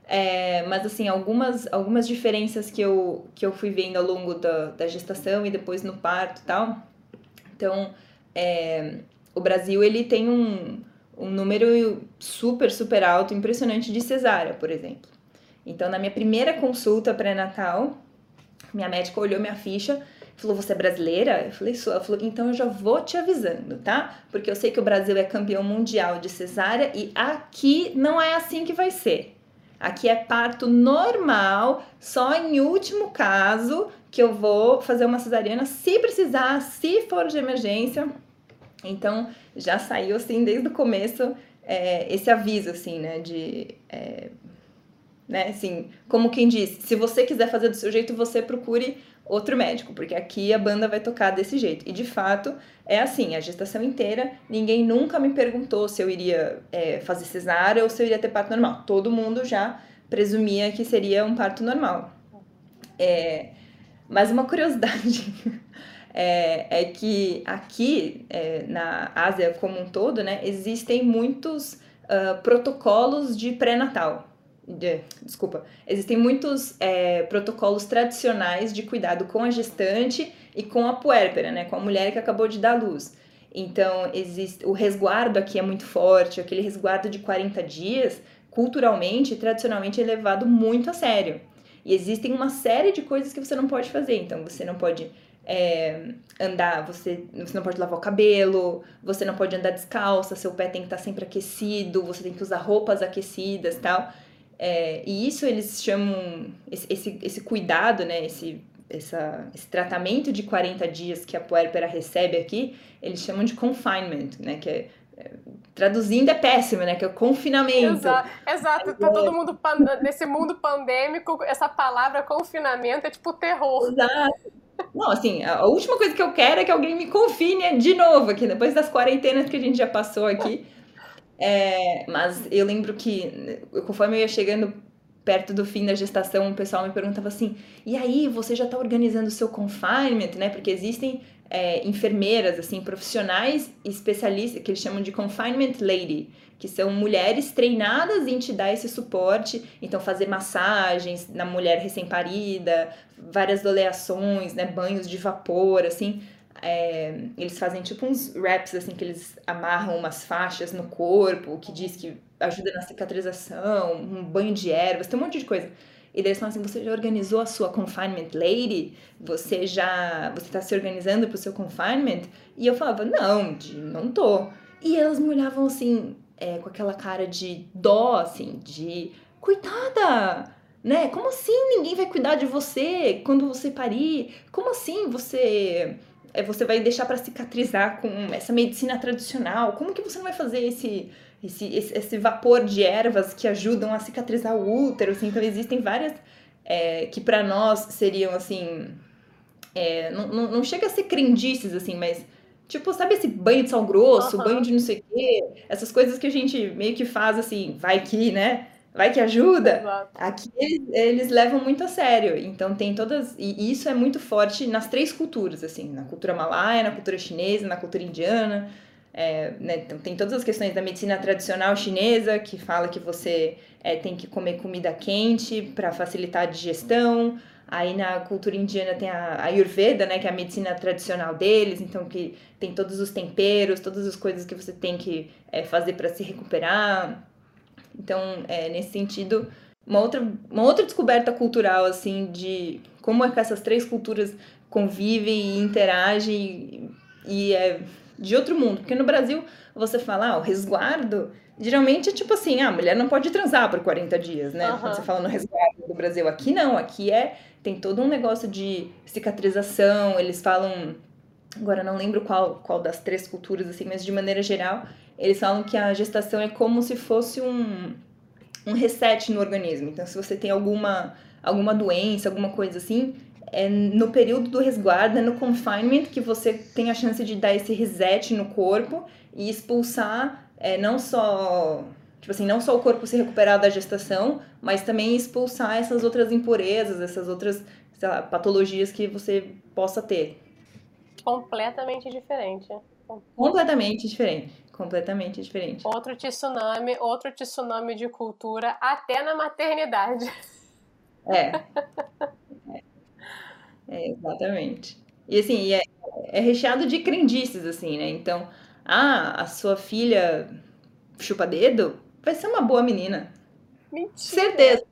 É, mas, assim, algumas, algumas diferenças que eu, que eu fui vendo ao longo da, da gestação e depois no parto e tal. Então, é, o Brasil, ele tem um, um número super, super alto, impressionante de cesárea, por exemplo. Então, na minha primeira consulta pré-natal, minha médica olhou minha ficha falou: Você é brasileira? Eu falei: Sou. Ela falou: Então eu já vou te avisando, tá? Porque eu sei que o Brasil é campeão mundial de cesárea e aqui não é assim que vai ser. Aqui é parto normal, só em último caso que eu vou fazer uma cesariana se precisar, se for de emergência. Então já saiu assim desde o começo é, esse aviso assim, né? De é, né? Assim, como quem diz, se você quiser fazer do seu jeito, você procure outro médico, porque aqui a banda vai tocar desse jeito. E de fato é assim, a gestação inteira, ninguém nunca me perguntou se eu iria é, fazer cesárea ou se eu iria ter parto normal. Todo mundo já presumia que seria um parto normal. É, mas uma curiosidade é, é que aqui é, na Ásia como um todo, né, existem muitos uh, protocolos de pré-natal de, desculpa, existem muitos é, protocolos tradicionais de cuidado com a gestante e com a puérpera, né, com a mulher que acabou de dar luz. Então, existe o resguardo aqui é muito forte, aquele resguardo de 40 dias, culturalmente, tradicionalmente é levado muito a sério. E existem uma série de coisas que você não pode fazer. Então, você não pode é, andar, você, você não pode lavar o cabelo, você não pode andar descalça, seu pé tem que estar sempre aquecido, você tem que usar roupas aquecidas tal. É, e isso eles chamam, esse, esse, esse cuidado, né, esse essa, esse tratamento de 40 dias que a puérpera recebe aqui, eles chamam de confinement, né? Que é, é traduzindo é péssimo, né? Que é o confinamento. Exato, exato. tá todo mundo nesse mundo pandêmico, essa palavra confinamento é tipo terror. Exato. Não, assim, a última coisa que eu quero é que alguém me confine de novo aqui, depois das quarentenas que a gente já passou aqui. É, mas eu lembro que, conforme eu ia chegando perto do fim da gestação, o pessoal me perguntava assim: e aí, você já está organizando o seu confinement, né? Porque existem é, enfermeiras, assim, profissionais especialistas, que eles chamam de confinement lady, que são mulheres treinadas em te dar esse suporte, então fazer massagens na mulher recém-parida, várias doleações, né, banhos de vapor, assim, é, eles fazem tipo uns wraps, assim, que eles amarram umas faixas no corpo, que diz que ajuda na cicatrização, um banho de ervas, tem um monte de coisa. E daí eles falam assim, você já organizou a sua confinement lady? Você já, você tá se organizando pro seu confinement? E eu falava, não, não tô. E elas me olhavam assim, é, com aquela cara de dó, assim, de coitada, né? Como assim ninguém vai cuidar de você quando você parir? Como assim você você vai deixar para cicatrizar com essa medicina tradicional? Como que você não vai fazer esse esse, esse, esse, vapor de ervas que ajudam a cicatrizar o útero, assim, então existem várias é, que para nós seriam assim, é, não, não, não, chega a ser crendices, assim, mas tipo, sabe esse banho de sal grosso, uhum. banho de não sei o quê, essas coisas que a gente meio que faz assim, vai que, né? Vai que ajuda. Exato. Aqui eles, eles, levam muito a sério. Então tem todas. E isso é muito forte nas três culturas, assim, na cultura malaia, na cultura chinesa, na cultura indiana. É, né, então, tem todas as questões da medicina tradicional chinesa, que fala que você é, tem que comer comida quente para facilitar a digestão. Aí na cultura indiana tem a Ayurveda, né, que é a medicina tradicional deles, então que tem todos os temperos, todas as coisas que você tem que é, fazer para se recuperar. Então, é, nesse sentido, uma outra, uma outra descoberta cultural, assim, de como é que essas três culturas convivem e interagem e, e é de outro mundo. Porque no Brasil, você fala, ah, o resguardo, geralmente é tipo assim, ah, a mulher não pode transar por 40 dias, né? Uhum. Quando você fala no resguardo do Brasil. Aqui não, aqui é, tem todo um negócio de cicatrização, eles falam, agora não lembro qual, qual das três culturas, assim, mas de maneira geral, eles falam que a gestação é como se fosse um, um reset no organismo. Então, se você tem alguma, alguma doença, alguma coisa assim, é no período do resguardo, é no confinement, que você tem a chance de dar esse reset no corpo e expulsar é, não só tipo assim, não só o corpo se recuperar da gestação, mas também expulsar essas outras impurezas, essas outras lá, patologias que você possa ter. Completamente diferente. Completamente diferente. Completamente diferente. Outro tsunami, outro tsunami de cultura até na maternidade. É. É, exatamente. E assim, é, é recheado de crendices, assim, né? Então, ah, a sua filha chupa dedo vai ser uma boa menina. Mentira. Certeza.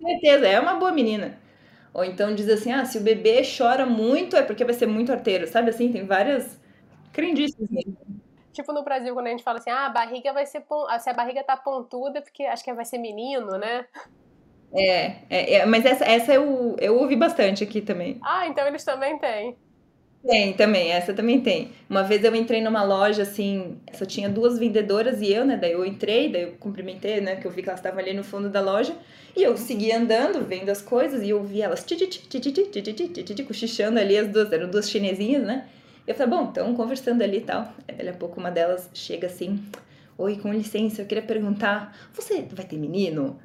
Certeza, é uma boa menina. Ou então diz assim, ah, se o bebê chora muito é porque vai ser muito arteiro, sabe assim? Tem várias crendices mesmo. Tipo no Brasil, quando a gente fala assim, ah, a barriga vai ser, se a barriga tá pontuda, é porque acho que vai ser menino, né? É, é, é, mas essa, essa eu, eu ouvi bastante aqui também. Ah, então eles também têm. Tem, também, essa também tem. Uma vez eu entrei numa loja, assim, só tinha duas vendedoras e eu, né? Daí eu entrei, daí eu cumprimentei, né? Que eu vi que elas estavam ali no fundo da loja. E eu segui andando, vendo as coisas, e eu vi elas cochichando ali, as duas, eram duas chinesinhas, né? Eu falei, bom, então conversando ali e tal. Daqui a pouco uma delas chega assim, oi, com licença, eu queria perguntar, você vai ter menino?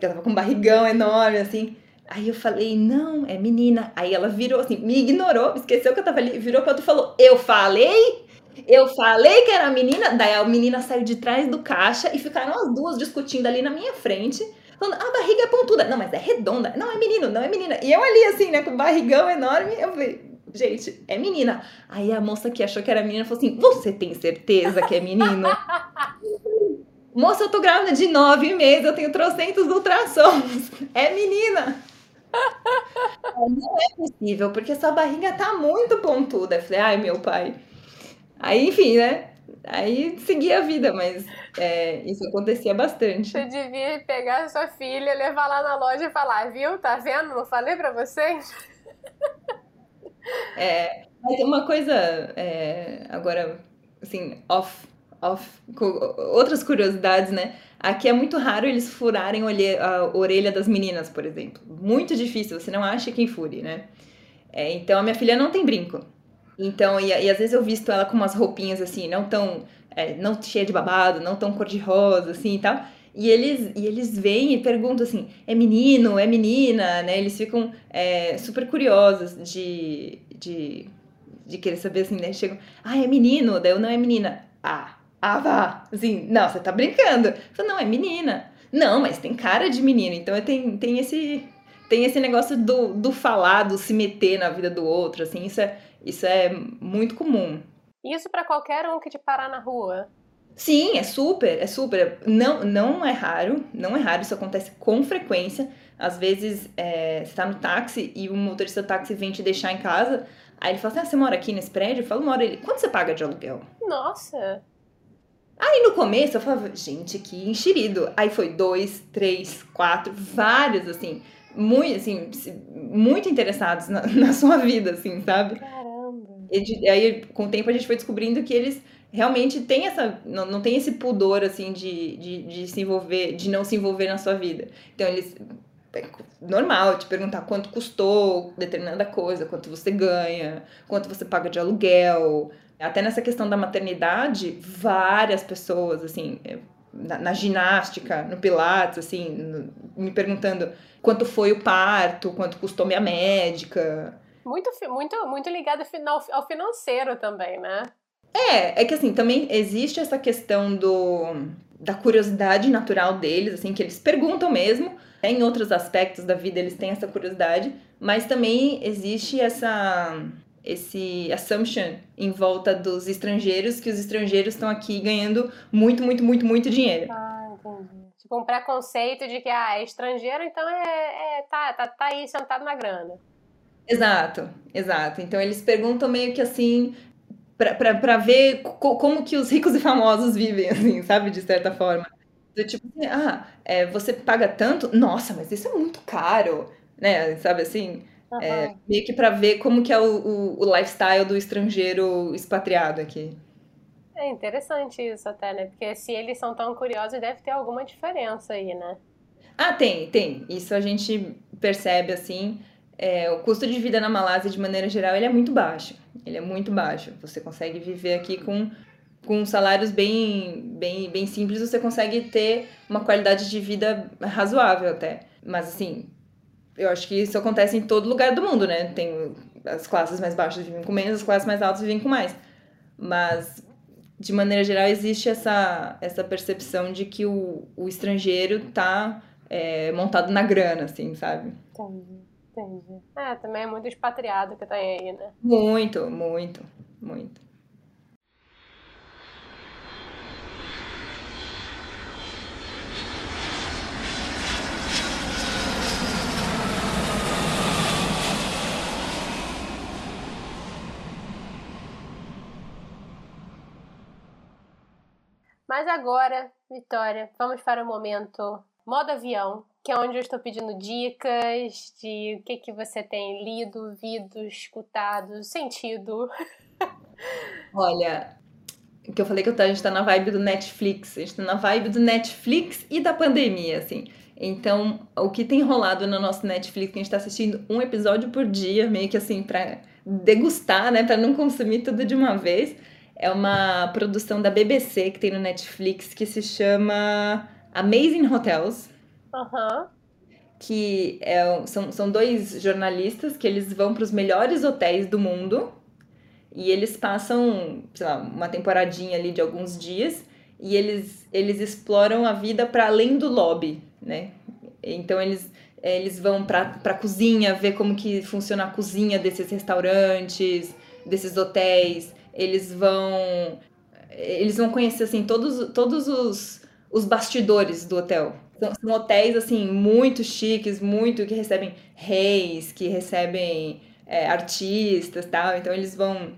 ela tava com um barrigão enorme, assim. Aí eu falei, não, é menina. Aí ela virou assim, me ignorou, esqueceu que eu tava ali, virou pra outra e falou, eu falei? Eu falei que era menina. Daí a menina saiu de trás do caixa e ficaram as duas discutindo ali na minha frente. Falando, a barriga é pontuda. Não, mas é redonda. Não, é menino, não é menina. E eu ali, assim, né, com barrigão enorme, eu falei, gente, é menina. Aí a moça que achou que era menina falou assim: Você tem certeza que é menino? Moça, eu tô grávida de nove meses, eu tenho trocentos ultrassons. É menina. Não é possível, porque sua barriga tá muito pontuda. Eu falei, ai, meu pai. Aí, enfim, né? Aí segui a vida, mas é, isso acontecia bastante. Você devia pegar sua filha, levar lá na loja e falar, viu? Tá vendo? Não falei pra vocês? É, mas uma coisa, é, agora, assim, off, off, outras curiosidades, né? Aqui é muito raro eles furarem a orelha das meninas, por exemplo. Muito difícil, você não acha quem fure, né? É, então a minha filha não tem brinco. Então, e, e, às vezes eu visto ela com umas roupinhas assim, não tão. É, não cheia de babado, não tão cor-de-rosa, assim e tal. E eles, e eles vêm e perguntam assim: é menino, é menina, né? Eles ficam é, super curiosos de, de, de querer saber assim, né? Chegam, ah, é menino, daí eu não é menina. Ah, ah, vá. Assim, não, você tá brincando. Eu não, é menina. Não, mas tem cara de menino. Então tem, tem esse tem esse negócio do, do falar, do se meter na vida do outro, assim, isso é, isso é muito comum. Isso para qualquer um que te parar na rua. Sim, é super, é super. Não, não é raro, não é raro, isso acontece com frequência. Às vezes é, você tá no táxi e o motorista do táxi vem te deixar em casa, aí ele fala assim: ah, você mora aqui nesse prédio? Eu falo, mora ele. Quanto você paga de aluguel? Nossa! Aí no começo eu falava, gente, que enxerido. Aí foi dois, três, quatro, vários, assim muito, assim, muito interessados na, na sua vida, assim, sabe? Caramba! E aí, com o tempo, a gente foi descobrindo que eles realmente têm essa. Não, não tem esse pudor, assim, de, de, de se envolver, de não se envolver na sua vida. Então, eles. É normal te perguntar quanto custou determinada coisa, quanto você ganha, quanto você paga de aluguel. Até nessa questão da maternidade, várias pessoas, assim, na, na ginástica, no Pilates, assim, no, me perguntando quanto foi o parto, quanto custou minha médica. Muito, muito, muito ligado ao financeiro também, né? É, é que assim, também existe essa questão do, da curiosidade natural deles, assim, que eles perguntam mesmo. Em outros aspectos da vida eles têm essa curiosidade, mas também existe essa esse assumption em volta dos estrangeiros, que os estrangeiros estão aqui ganhando muito, muito, muito, muito dinheiro. Ah, entendi. Tipo, um preconceito de que, ah, é estrangeiro, então é, é tá, tá, tá aí sentado na grana. Exato, exato. Então eles perguntam meio que assim, para ver co como que os ricos e famosos vivem, assim, sabe? De certa forma. Do tipo assim, ah, é, você paga tanto? Nossa, mas isso é muito caro, né? Sabe assim? Uhum. É, meio que para ver como que é o, o, o, lifestyle do estrangeiro expatriado aqui. É interessante isso até, né? Porque se eles são tão curiosos, deve ter alguma diferença aí, né? Ah, tem, tem. Isso a gente percebe, assim. É, o custo de vida na Malásia, de maneira geral, ele é muito baixo. Ele é muito baixo. Você consegue viver aqui com, com salários bem, bem, bem simples, você consegue ter uma qualidade de vida razoável até. Mas, assim, eu acho que isso acontece em todo lugar do mundo, né? Tem as classes mais baixas vivem com menos, as classes mais altas vivem com mais. Mas, de maneira geral, existe essa, essa percepção de que o, o estrangeiro tá é, montado na grana, assim, sabe? Entendi, entendi. É, também é muito expatriado que tá aí, né? Muito, muito, muito. Mas agora, Vitória, vamos para o momento modo avião, que é onde eu estou pedindo dicas de o que, que você tem lido, visto, escutado, sentido. Olha, que eu falei que a gente tá na vibe do Netflix, a gente tá na vibe do Netflix e da pandemia, assim. Então, o que tem rolado no nosso Netflix, que a gente tá assistindo um episódio por dia, meio que assim, pra degustar, né, pra não consumir tudo de uma vez é uma produção da BBC que tem no Netflix que se chama Amazing Hotels. Uhum. Que é, são, são dois jornalistas que eles vão para os melhores hotéis do mundo e eles passam, sei lá, uma temporadinha ali de alguns dias e eles, eles exploram a vida para além do lobby, né? Então eles, eles vão para a cozinha, ver como que funciona a cozinha desses restaurantes, desses hotéis eles vão eles vão conhecer assim todos, todos os, os bastidores do hotel. São, são hotéis assim muito chiques, muito que recebem reis, que recebem é, artistas, tal. Então eles vão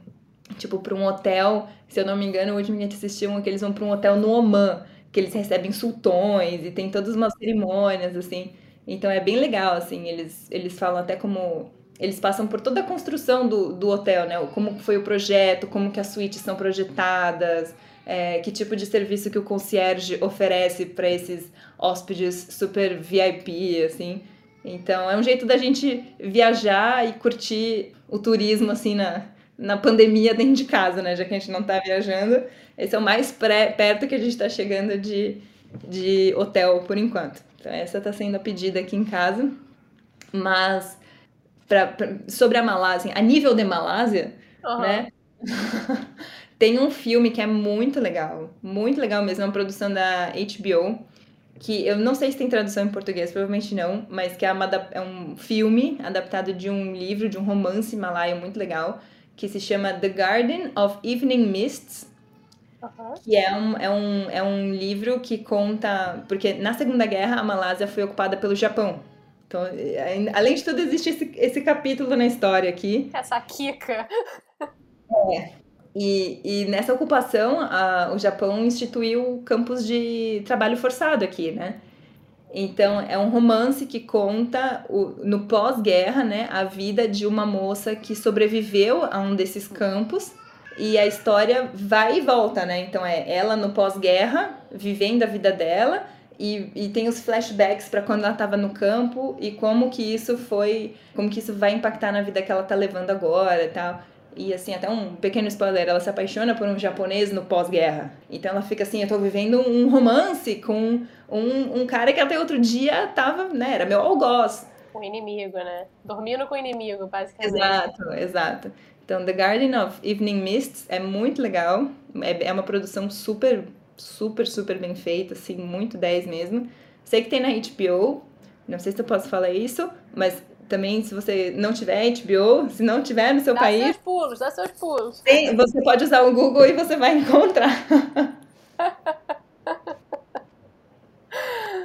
tipo para um hotel, se eu não me engano, o último que a gente assistiu, que eles vão para um hotel no Oman, que eles recebem sultões e tem todas umas cerimônias assim. Então é bem legal assim, eles eles falam até como eles passam por toda a construção do, do hotel, né? Como foi o projeto, como que as suítes são projetadas, é, que tipo de serviço que o concierge oferece para esses hóspedes super VIP, assim. Então é um jeito da gente viajar e curtir o turismo assim na, na pandemia dentro de casa, né? Já que a gente não está viajando, esse é o mais pré, perto que a gente está chegando de, de hotel por enquanto. Então essa está sendo a pedida aqui em casa, mas pra, pra, sobre a Malásia, a nível de Malásia, uhum. né? Tem um filme que é muito legal, muito legal mesmo, é uma produção da HBO, que eu não sei se tem tradução em português, provavelmente não, mas que é, uma, é um filme adaptado de um livro, de um romance malaio muito legal, que se chama The Garden of Evening Mists, Uhum. que é um, é, um, é um livro que conta. Porque na Segunda Guerra a Malásia foi ocupada pelo Japão. Então, além de tudo, existe esse, esse capítulo na história aqui. Essa Kika. É. E, e nessa ocupação, a, o Japão instituiu campos de trabalho forçado aqui, né? Então, é um romance que conta, o, no pós-guerra, né, a vida de uma moça que sobreviveu a um desses campos. E a história vai e volta, né? Então, é ela no pós-guerra, vivendo a vida dela. E, e tem os flashbacks para quando ela estava no campo e como que isso foi, como que isso vai impactar na vida que ela tá levando agora e tal. E assim, até um pequeno spoiler, ela se apaixona por um japonês no pós-guerra. Então ela fica assim, eu tô vivendo um romance com um, um cara que até outro dia tava, né, era meu algoz. Com o inimigo, né? Dormindo com o inimigo, basicamente. Exato, exato. Então, The Garden of Evening Mists é muito legal. É, é uma produção super, super, super bem feita, assim, muito 10 mesmo. Sei que tem na HBO, não sei se eu posso falar isso, mas também, se você não tiver HBO, se não tiver no seu dá país. Dá seus pulos, dá seus pulos. Tem, você pode usar o Google e você vai encontrar.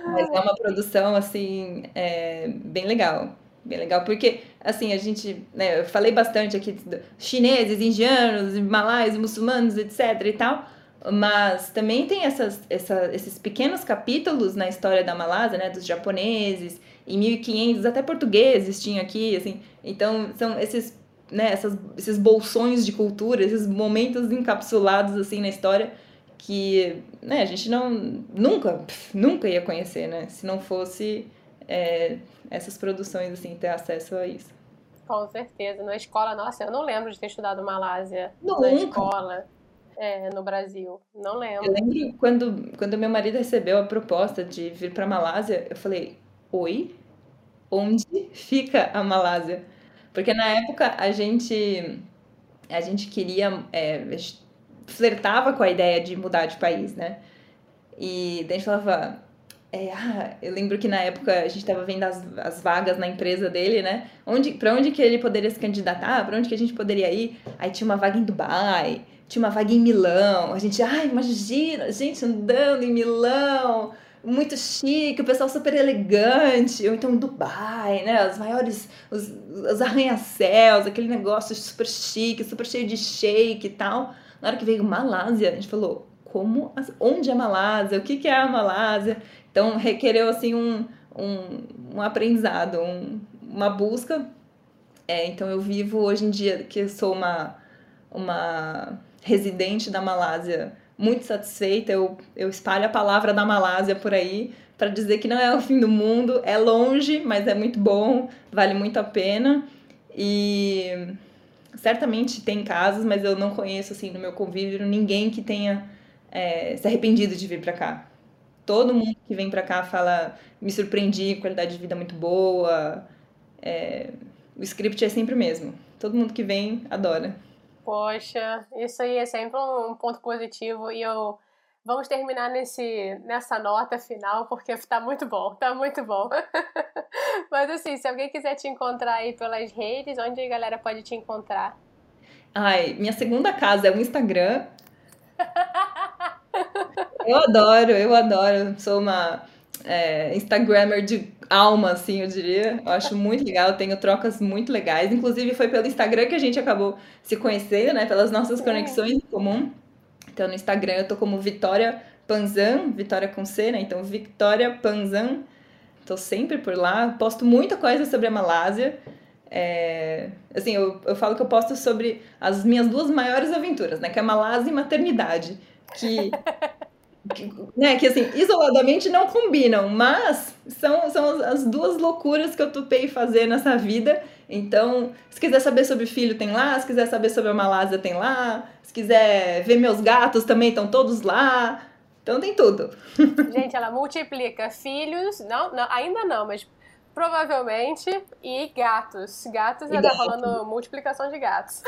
Mas é uma produção, assim, é, bem legal. Bem legal, porque, assim, a gente, né, eu falei bastante aqui de chineses, indianos, malaios, muçulmanos, etc e tal, mas também tem essas, essa, esses pequenos capítulos na história da Malásia, né, dos japoneses, em 1500 até portugueses tinha aqui, assim. Então, são esses, né, essas, esses bolsões de cultura, esses momentos encapsulados, assim, na história que, né, a gente não, nunca, nunca ia conhecer, né, se não fosse é, essas produções, assim, ter acesso a isso. Com certeza. Na escola, nossa, eu não lembro de ter estudado Malásia na escola. É, no Brasil. Não lembro. Eu lembro quando, quando meu marido recebeu a proposta de vir para Malásia, eu falei: Oi? Onde fica a Malásia? Porque na época a gente a gente queria é, a gente flertava com a ideia de mudar de país, né? E daí a gente falava, é, ah, eu lembro que na época a gente estava vendo as, as vagas na empresa dele, né? Onde, para onde que ele poderia se candidatar? Para onde que a gente poderia ir? Aí tinha uma vaga em Dubai, tinha uma vaga em Milão. A gente, ai, imagina, gente andando em Milão muito chique, o pessoal super elegante, ou então Dubai, né? Os maiores, os, os arranha-céus, aquele negócio super chique, super cheio de shake e tal. Na hora que veio Malásia, a gente falou, como, onde é Malásia? O que, que é a Malásia? Então, requereu, assim, um, um, um aprendizado, um, uma busca. É, então, eu vivo hoje em dia, que sou uma, uma residente da Malásia muito satisfeita. Eu, eu espalho a palavra da Malásia por aí para dizer que não é o fim do mundo, é longe, mas é muito bom, vale muito a pena. E certamente tem casos, mas eu não conheço assim no meu convívio ninguém que tenha é, se arrependido de vir para cá. Todo mundo que vem para cá fala, me surpreendi, qualidade de vida muito boa. É, o script é sempre o mesmo. Todo mundo que vem adora. Poxa, isso aí é sempre um ponto positivo e eu vamos terminar nesse nessa nota final porque tá muito bom, tá muito bom. Mas assim, se alguém quiser te encontrar aí pelas redes, onde a galera pode te encontrar? Ai, minha segunda casa é o Instagram. eu adoro, eu adoro. Sou uma é, Instagrammer de alma, assim, eu diria. Eu acho muito legal, tenho trocas muito legais. Inclusive, foi pelo Instagram que a gente acabou se conhecendo, né? Pelas nossas conexões em comum. Então, no Instagram eu tô como Vitória Panzan, Vitória com C, né? Então, Vitória Panzan. Tô sempre por lá. Posto muita coisa sobre a Malásia. É, assim, eu, eu falo que eu posto sobre as minhas duas maiores aventuras, né? Que é Malásia e maternidade. Que, que, né, que assim, isoladamente não combinam, mas são, são as duas loucuras que eu topei fazer nessa vida. Então, se quiser saber sobre filho, tem lá. Se quiser saber sobre a Malásia, tem lá. Se quiser ver meus gatos, também estão todos lá. Então tem tudo. Gente, ela multiplica filhos, não, não ainda não, mas provavelmente, e gatos. Gatos, e ela tá falando multiplicação de gatos.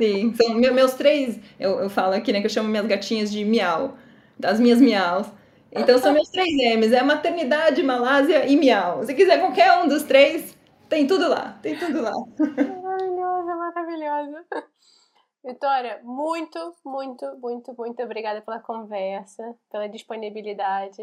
Sim, são meus três, eu, eu falo aqui, né, que eu chamo minhas gatinhas de miau, das minhas miaus. Então são meus três M's, é maternidade, Malásia e miau. Se quiser qualquer um dos três, tem tudo lá, tem tudo lá. Maravilhosa, maravilhosa. Vitória, muito, muito, muito, muito obrigada pela conversa, pela disponibilidade.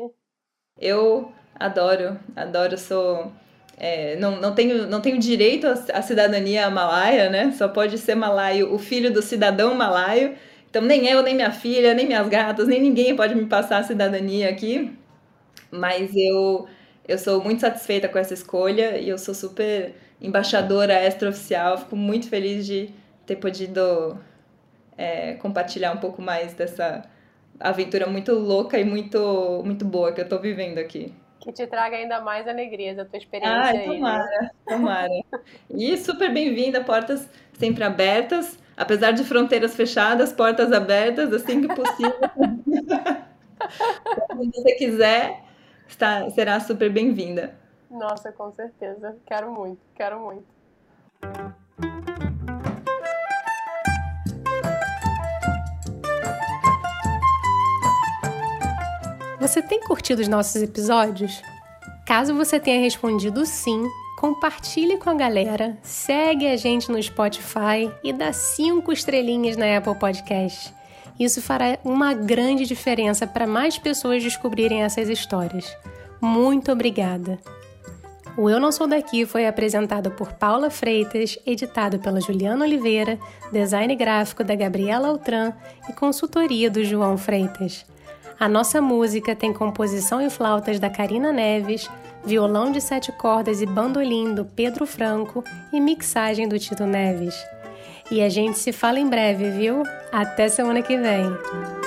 Eu adoro, adoro, sou. É, não, não, tenho, não tenho direito à cidadania malaia, né? Só pode ser malaio o filho do cidadão malaio. Então, nem eu, nem minha filha, nem minhas gatas, nem ninguém pode me passar a cidadania aqui. Mas eu, eu sou muito satisfeita com essa escolha e eu sou super embaixadora extraoficial. Fico muito feliz de ter podido é, compartilhar um pouco mais dessa aventura muito louca e muito, muito boa que eu tô vivendo aqui. Que te traga ainda mais alegrias a tua experiência ah, aí. Tomara, né? tomara. E super bem-vinda, portas sempre abertas, apesar de fronteiras fechadas, portas abertas, assim que possível. Se você quiser, está, será super bem-vinda. Nossa, com certeza. Quero muito, quero muito. Você tem curtido os nossos episódios? Caso você tenha respondido sim, compartilhe com a galera, segue a gente no Spotify e dá cinco estrelinhas na Apple Podcast. Isso fará uma grande diferença para mais pessoas descobrirem essas histórias. Muito obrigada! O Eu Não Sou Daqui foi apresentado por Paula Freitas, editado pela Juliana Oliveira, design gráfico da Gabriela Altran e consultoria do João Freitas. A nossa música tem composição e flautas da Karina Neves, violão de sete cordas e bandolim do Pedro Franco e mixagem do Tito Neves. E a gente se fala em breve, viu? Até semana que vem!